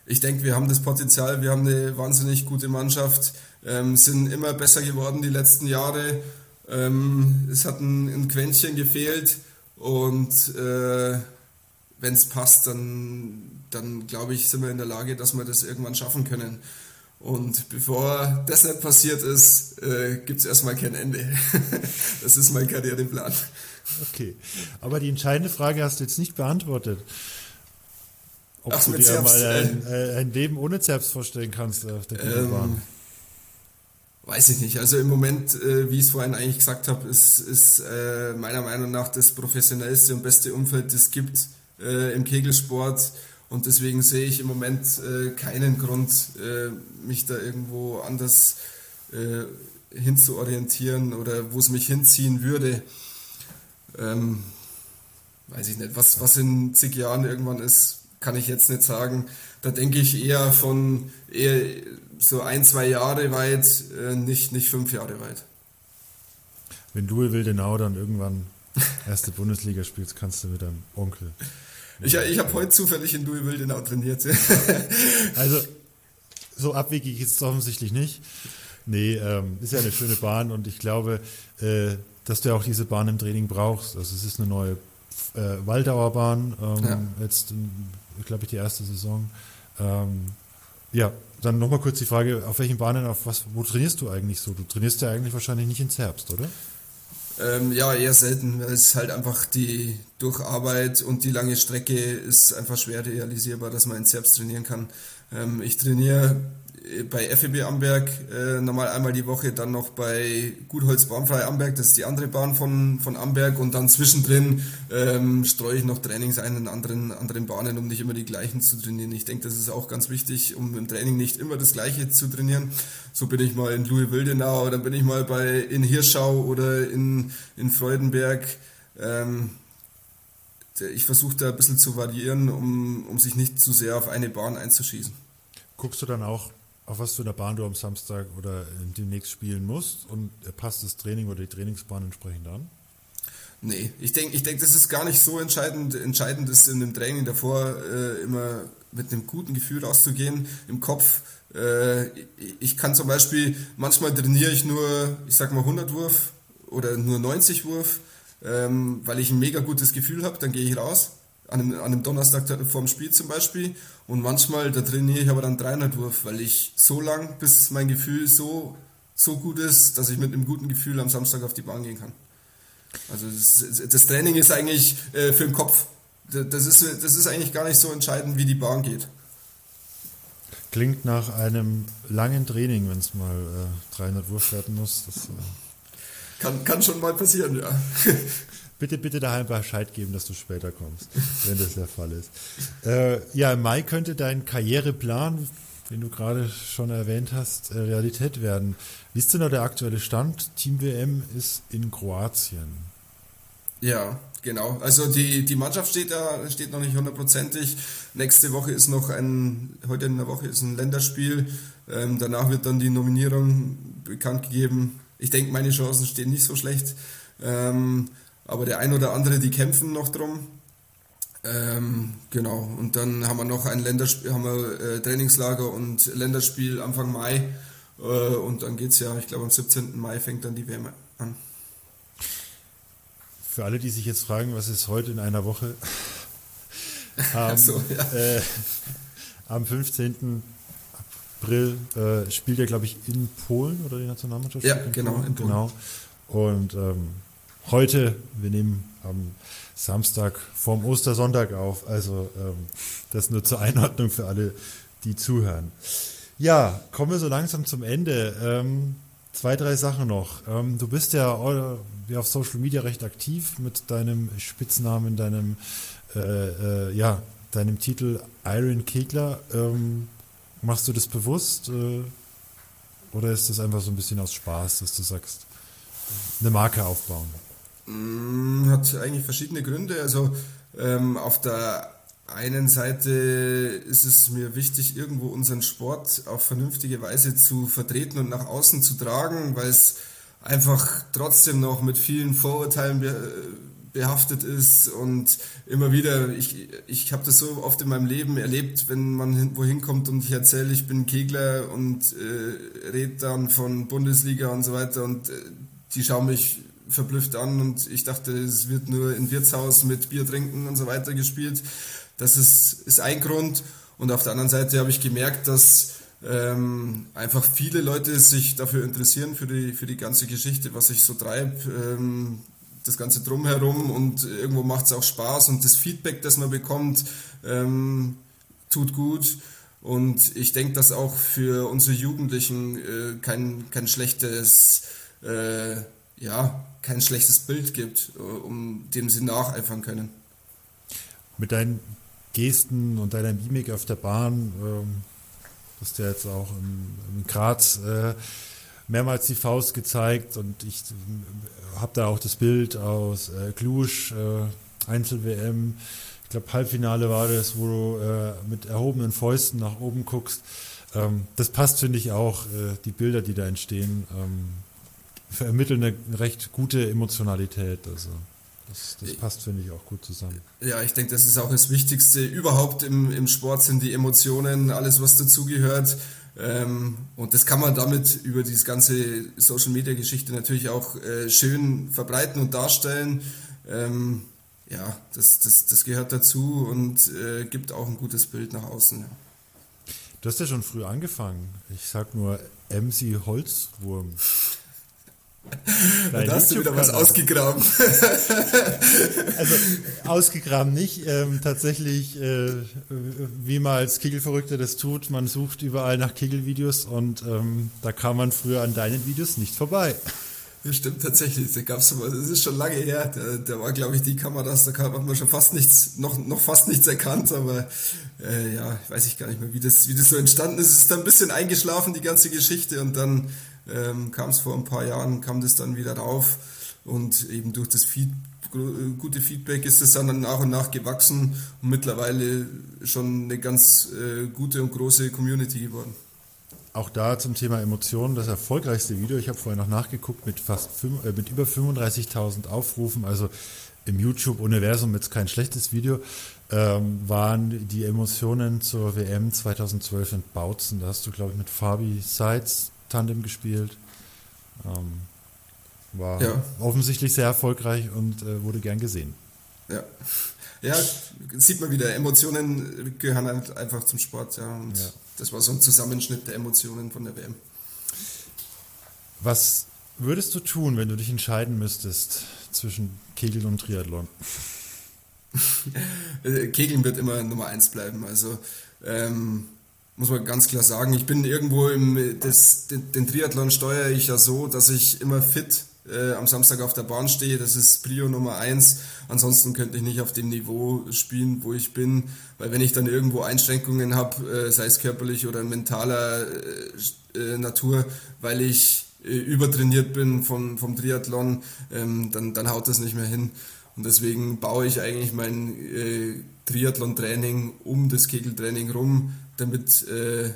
Ich denke, wir haben das Potenzial, wir haben eine wahnsinnig gute Mannschaft ähm, sind immer besser geworden die letzten Jahre. Ähm, es hat ein, ein, Quäntchen gefehlt und äh, wenn es passt, dann, dann glaube ich, sind wir in der Lage, dass wir das irgendwann schaffen können. Und bevor das nicht passiert ist, äh, gibt es erstmal kein Ende. das ist mein Karriereplan. Okay, aber die entscheidende Frage hast du jetzt nicht beantwortet. Ob Ach, du dir Zerbst, mal ein, äh, ein, Leben ohne Zerbst vorstellen kannst auf der Bahn. Weiß ich nicht. Also im Moment, äh, wie ich es vorhin eigentlich gesagt habe, ist, ist äh, meiner Meinung nach das professionellste und beste Umfeld, das es gibt äh, im Kegelsport. Und deswegen sehe ich im Moment äh, keinen Grund, äh, mich da irgendwo anders äh, hinzuorientieren oder wo es mich hinziehen würde. Ähm, weiß ich nicht. Was, was in zig Jahren irgendwann ist, kann ich jetzt nicht sagen. Da denke ich eher von eher so ein, zwei Jahre weit, äh, nicht, nicht fünf Jahre weit. wenn Louis Wildenau dann irgendwann erste Bundesliga spielt, kannst du mit deinem Onkel. Ich, ich habe heute zufällig in Louis Wildenau trainiert. also, so abwegig ist es offensichtlich nicht. Nee, ähm, ist ja eine schöne Bahn und ich glaube, äh, dass du ja auch diese Bahn im Training brauchst. Also es ist eine neue äh, Waldauerbahn, ähm, ja. jetzt, glaube ich, die erste Saison. Ähm, ja, dann nochmal kurz die Frage, auf welchen Bahnen, auf was, wo trainierst du eigentlich so? Du trainierst ja eigentlich wahrscheinlich nicht in Zerbst, oder? Ähm, ja, eher selten, weil es halt einfach die Durcharbeit und die lange Strecke ist einfach schwer realisierbar, dass man in Zerbst trainieren kann. Ähm, ich trainiere bei FEB Amberg äh, normal einmal die Woche, dann noch bei Gutholz Bahnfrei Amberg, das ist die andere Bahn von, von Amberg und dann zwischendrin ähm, streue ich noch Trainings ein in anderen, anderen Bahnen, um nicht immer die gleichen zu trainieren. Ich denke, das ist auch ganz wichtig, um im Training nicht immer das gleiche zu trainieren. So bin ich mal in Louis Wildenau, dann bin ich mal bei in Hirschau oder in, in Freudenberg. Ähm, ich versuche da ein bisschen zu variieren, um, um sich nicht zu sehr auf eine Bahn einzuschießen. Guckst du dann auch auf was für einer Bahn du am Samstag oder demnächst spielen musst und passt das Training oder die Trainingsbahn entsprechend an? Nee, ich denke, ich denk, das ist gar nicht so entscheidend. Entscheidend ist in dem Training davor äh, immer mit einem guten Gefühl rauszugehen im Kopf. Äh, ich kann zum Beispiel, manchmal trainiere ich nur, ich sag mal 100 Wurf oder nur 90 Wurf, ähm, weil ich ein mega gutes Gefühl habe, dann gehe ich raus an einem, an einem Donnerstag vorm Spiel zum Beispiel. Und manchmal, da trainiere ich aber dann 300 Wurf, weil ich so lang, bis mein Gefühl so, so gut ist, dass ich mit einem guten Gefühl am Samstag auf die Bahn gehen kann. Also das, das Training ist eigentlich äh, für den Kopf. Das ist, das ist eigentlich gar nicht so entscheidend, wie die Bahn geht. Klingt nach einem langen Training, wenn es mal äh, 300 Wurf werden muss. Das, äh kann, kann schon mal passieren, ja. Bitte, bitte daheim Bescheid geben, dass du später kommst, wenn das der Fall ist. Äh, ja, im Mai könnte dein Karriereplan, den du gerade schon erwähnt hast, äh, Realität werden. Wie ist denn noch der aktuelle Stand? Team WM ist in Kroatien. Ja, genau. Also die, die Mannschaft steht da, steht noch nicht hundertprozentig. Nächste Woche ist noch ein, heute in der Woche ist ein Länderspiel. Ähm, danach wird dann die Nominierung bekannt gegeben. Ich denke, meine Chancen stehen nicht so schlecht. Ähm, aber der ein oder andere, die kämpfen noch drum. Ähm, genau, und dann haben wir noch ein Länderspiel, haben wir äh, Trainingslager und Länderspiel Anfang Mai. Äh, und dann geht es ja, ich glaube am 17. Mai fängt dann die WM an. Für alle, die sich jetzt fragen, was ist heute in einer Woche? am, so, ja. äh, am 15. April äh, spielt er, glaube ich, in Polen oder die Nationalmannschaft? Ja, genau, in Polen. Genau. Und ähm, heute, wir nehmen am Samstag vorm Ostersonntag auf. Also ähm, das nur zur Einordnung für alle, die zuhören. Ja, kommen wir so langsam zum Ende. Ähm, zwei, drei Sachen noch. Ähm, du bist ja, ja auf Social Media recht aktiv mit deinem Spitznamen, deinem, äh, äh, ja, deinem Titel Iron Kegler. Ähm, machst du das bewusst äh, oder ist das einfach so ein bisschen aus Spaß, dass du sagst, eine Marke aufbauen? Mm, hat eigentlich verschiedene Gründe. Also ähm, auf der einen Seite ist es mir wichtig, irgendwo unseren Sport auf vernünftige Weise zu vertreten und nach außen zu tragen, weil es einfach trotzdem noch mit vielen Vorurteilen behaftet ist und immer wieder, ich, ich habe das so oft in meinem Leben erlebt, wenn man wohin kommt und ich erzähle, ich bin Kegler und äh, rede dann von Bundesliga und so weiter und äh, die schauen mich verblüfft an und ich dachte, es wird nur in Wirtshaus mit Bier trinken und so weiter gespielt. Das ist, ist ein Grund. Und auf der anderen Seite habe ich gemerkt, dass ähm, einfach viele Leute sich dafür interessieren, für die, für die ganze Geschichte, was ich so treibe, ähm, das Ganze drumherum und irgendwo macht es auch Spaß und das Feedback, das man bekommt, ähm, tut gut. Und ich denke, dass auch für unsere Jugendlichen äh, kein, kein schlechtes äh, ja, kein schlechtes Bild gibt, äh, um dem sie nacheifern können. Mit deinen Gesten und deiner Mimik auf der Bahn, ähm, hast du ja jetzt auch in, in Graz äh, mehrmals die Faust gezeigt und ich äh, habe da auch das Bild aus äh, Cluj, äh, Einzel-WM, ich glaube Halbfinale war das, wo du äh, mit erhobenen Fäusten nach oben guckst. Ähm, das passt, finde ich, auch, die Bilder, die da entstehen. Ähm, vermitteln eine recht gute Emotionalität. Also das, das passt, finde ich, auch gut zusammen. Ja, ich denke, das ist auch das Wichtigste überhaupt im, im Sport sind die Emotionen, alles was dazugehört. Ähm, und das kann man damit über diese ganze Social Media Geschichte natürlich auch äh, schön verbreiten und darstellen. Ähm, ja, das, das, das gehört dazu und äh, gibt auch ein gutes Bild nach außen. Ja. Du hast ja schon früh angefangen. Ich sag nur MC Holzwurm. da hast du wieder was ausgegraben. also ausgegraben nicht. Ähm, tatsächlich, äh, wie man als Kegelverrückter das tut, man sucht überall nach Kegelvideos und ähm, da kam man früher an deinen Videos nicht vorbei. Das stimmt tatsächlich. Da gab's das ist schon lange her. Da, da war, glaube ich, die Kameras, da hat man schon fast nichts, noch, noch fast nichts erkannt, aber äh, ja, weiß ich gar nicht mehr, wie das, wie das so entstanden ist. Es ist dann ein bisschen eingeschlafen, die ganze Geschichte, und dann ähm, kam es vor ein paar Jahren, kam das dann wieder rauf und eben durch das Feed, gute Feedback ist es dann nach und nach gewachsen und mittlerweile schon eine ganz äh, gute und große Community geworden. Auch da zum Thema Emotionen das erfolgreichste Video. Ich habe vorher noch nachgeguckt mit fast äh, mit über 35.000 Aufrufen. Also im YouTube-Universum jetzt kein schlechtes Video. Ähm, waren die Emotionen zur WM 2012 in Bautzen. Da hast du, glaube ich, mit Fabi Seitz Tandem gespielt. Ähm, war ja. offensichtlich sehr erfolgreich und äh, wurde gern gesehen. Ja. Ja, sieht man wieder, Emotionen gehören halt einfach zum Sport, ja. Und ja. das war so ein Zusammenschnitt der Emotionen von der WM. Was würdest du tun, wenn du dich entscheiden müsstest zwischen Kegeln und Triathlon? Kegeln wird immer Nummer eins bleiben. Also ähm, muss man ganz klar sagen, ich bin irgendwo im das, den, Triathlon steuere ich ja so, dass ich immer fit äh, am Samstag auf der Bahn stehe. Das ist Prio Nummer eins. Ansonsten könnte ich nicht auf dem Niveau spielen, wo ich bin, weil wenn ich dann irgendwo Einschränkungen habe, äh, sei es körperlich oder mentaler äh, äh Natur, weil ich äh, übertrainiert bin vom, vom Triathlon, ähm, dann, dann haut das nicht mehr hin. Und deswegen baue ich eigentlich mein äh, Triathlon-Training um das Kegeltraining rum, damit äh,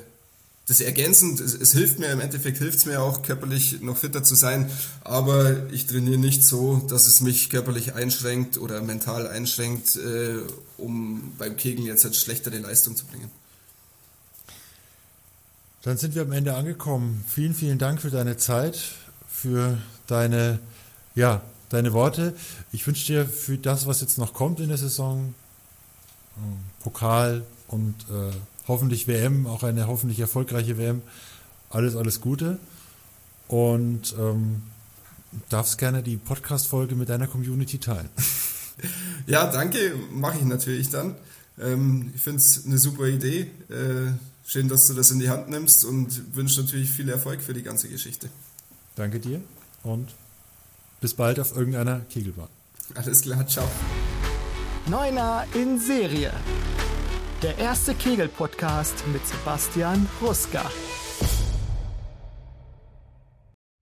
das ergänzend, es, es, hilft mir, im Endeffekt hilft es mir auch körperlich noch fitter zu sein, aber ich trainiere nicht so, dass es mich körperlich einschränkt oder mental einschränkt, äh, um beim Kegeln jetzt halt schlechtere Leistung zu bringen. Dann sind wir am Ende angekommen. Vielen, vielen Dank für deine Zeit, für deine, ja, deine Worte. Ich wünsche dir für das, was jetzt noch kommt in der Saison, ähm, Pokal und äh, hoffentlich WM, auch eine hoffentlich erfolgreiche WM. Alles, alles Gute. Und ähm, darfst gerne die Podcast-Folge mit deiner Community teilen. Ja, danke, mache ich natürlich dann. Ähm, ich finde es eine super Idee. Äh, schön, dass du das in die Hand nimmst und wünsche natürlich viel Erfolg für die ganze Geschichte. Danke dir und bis bald auf irgendeiner Kegelbahn. Alles klar, ciao. Neuner in Serie. Der erste Kegel-Podcast mit Sebastian Ruska.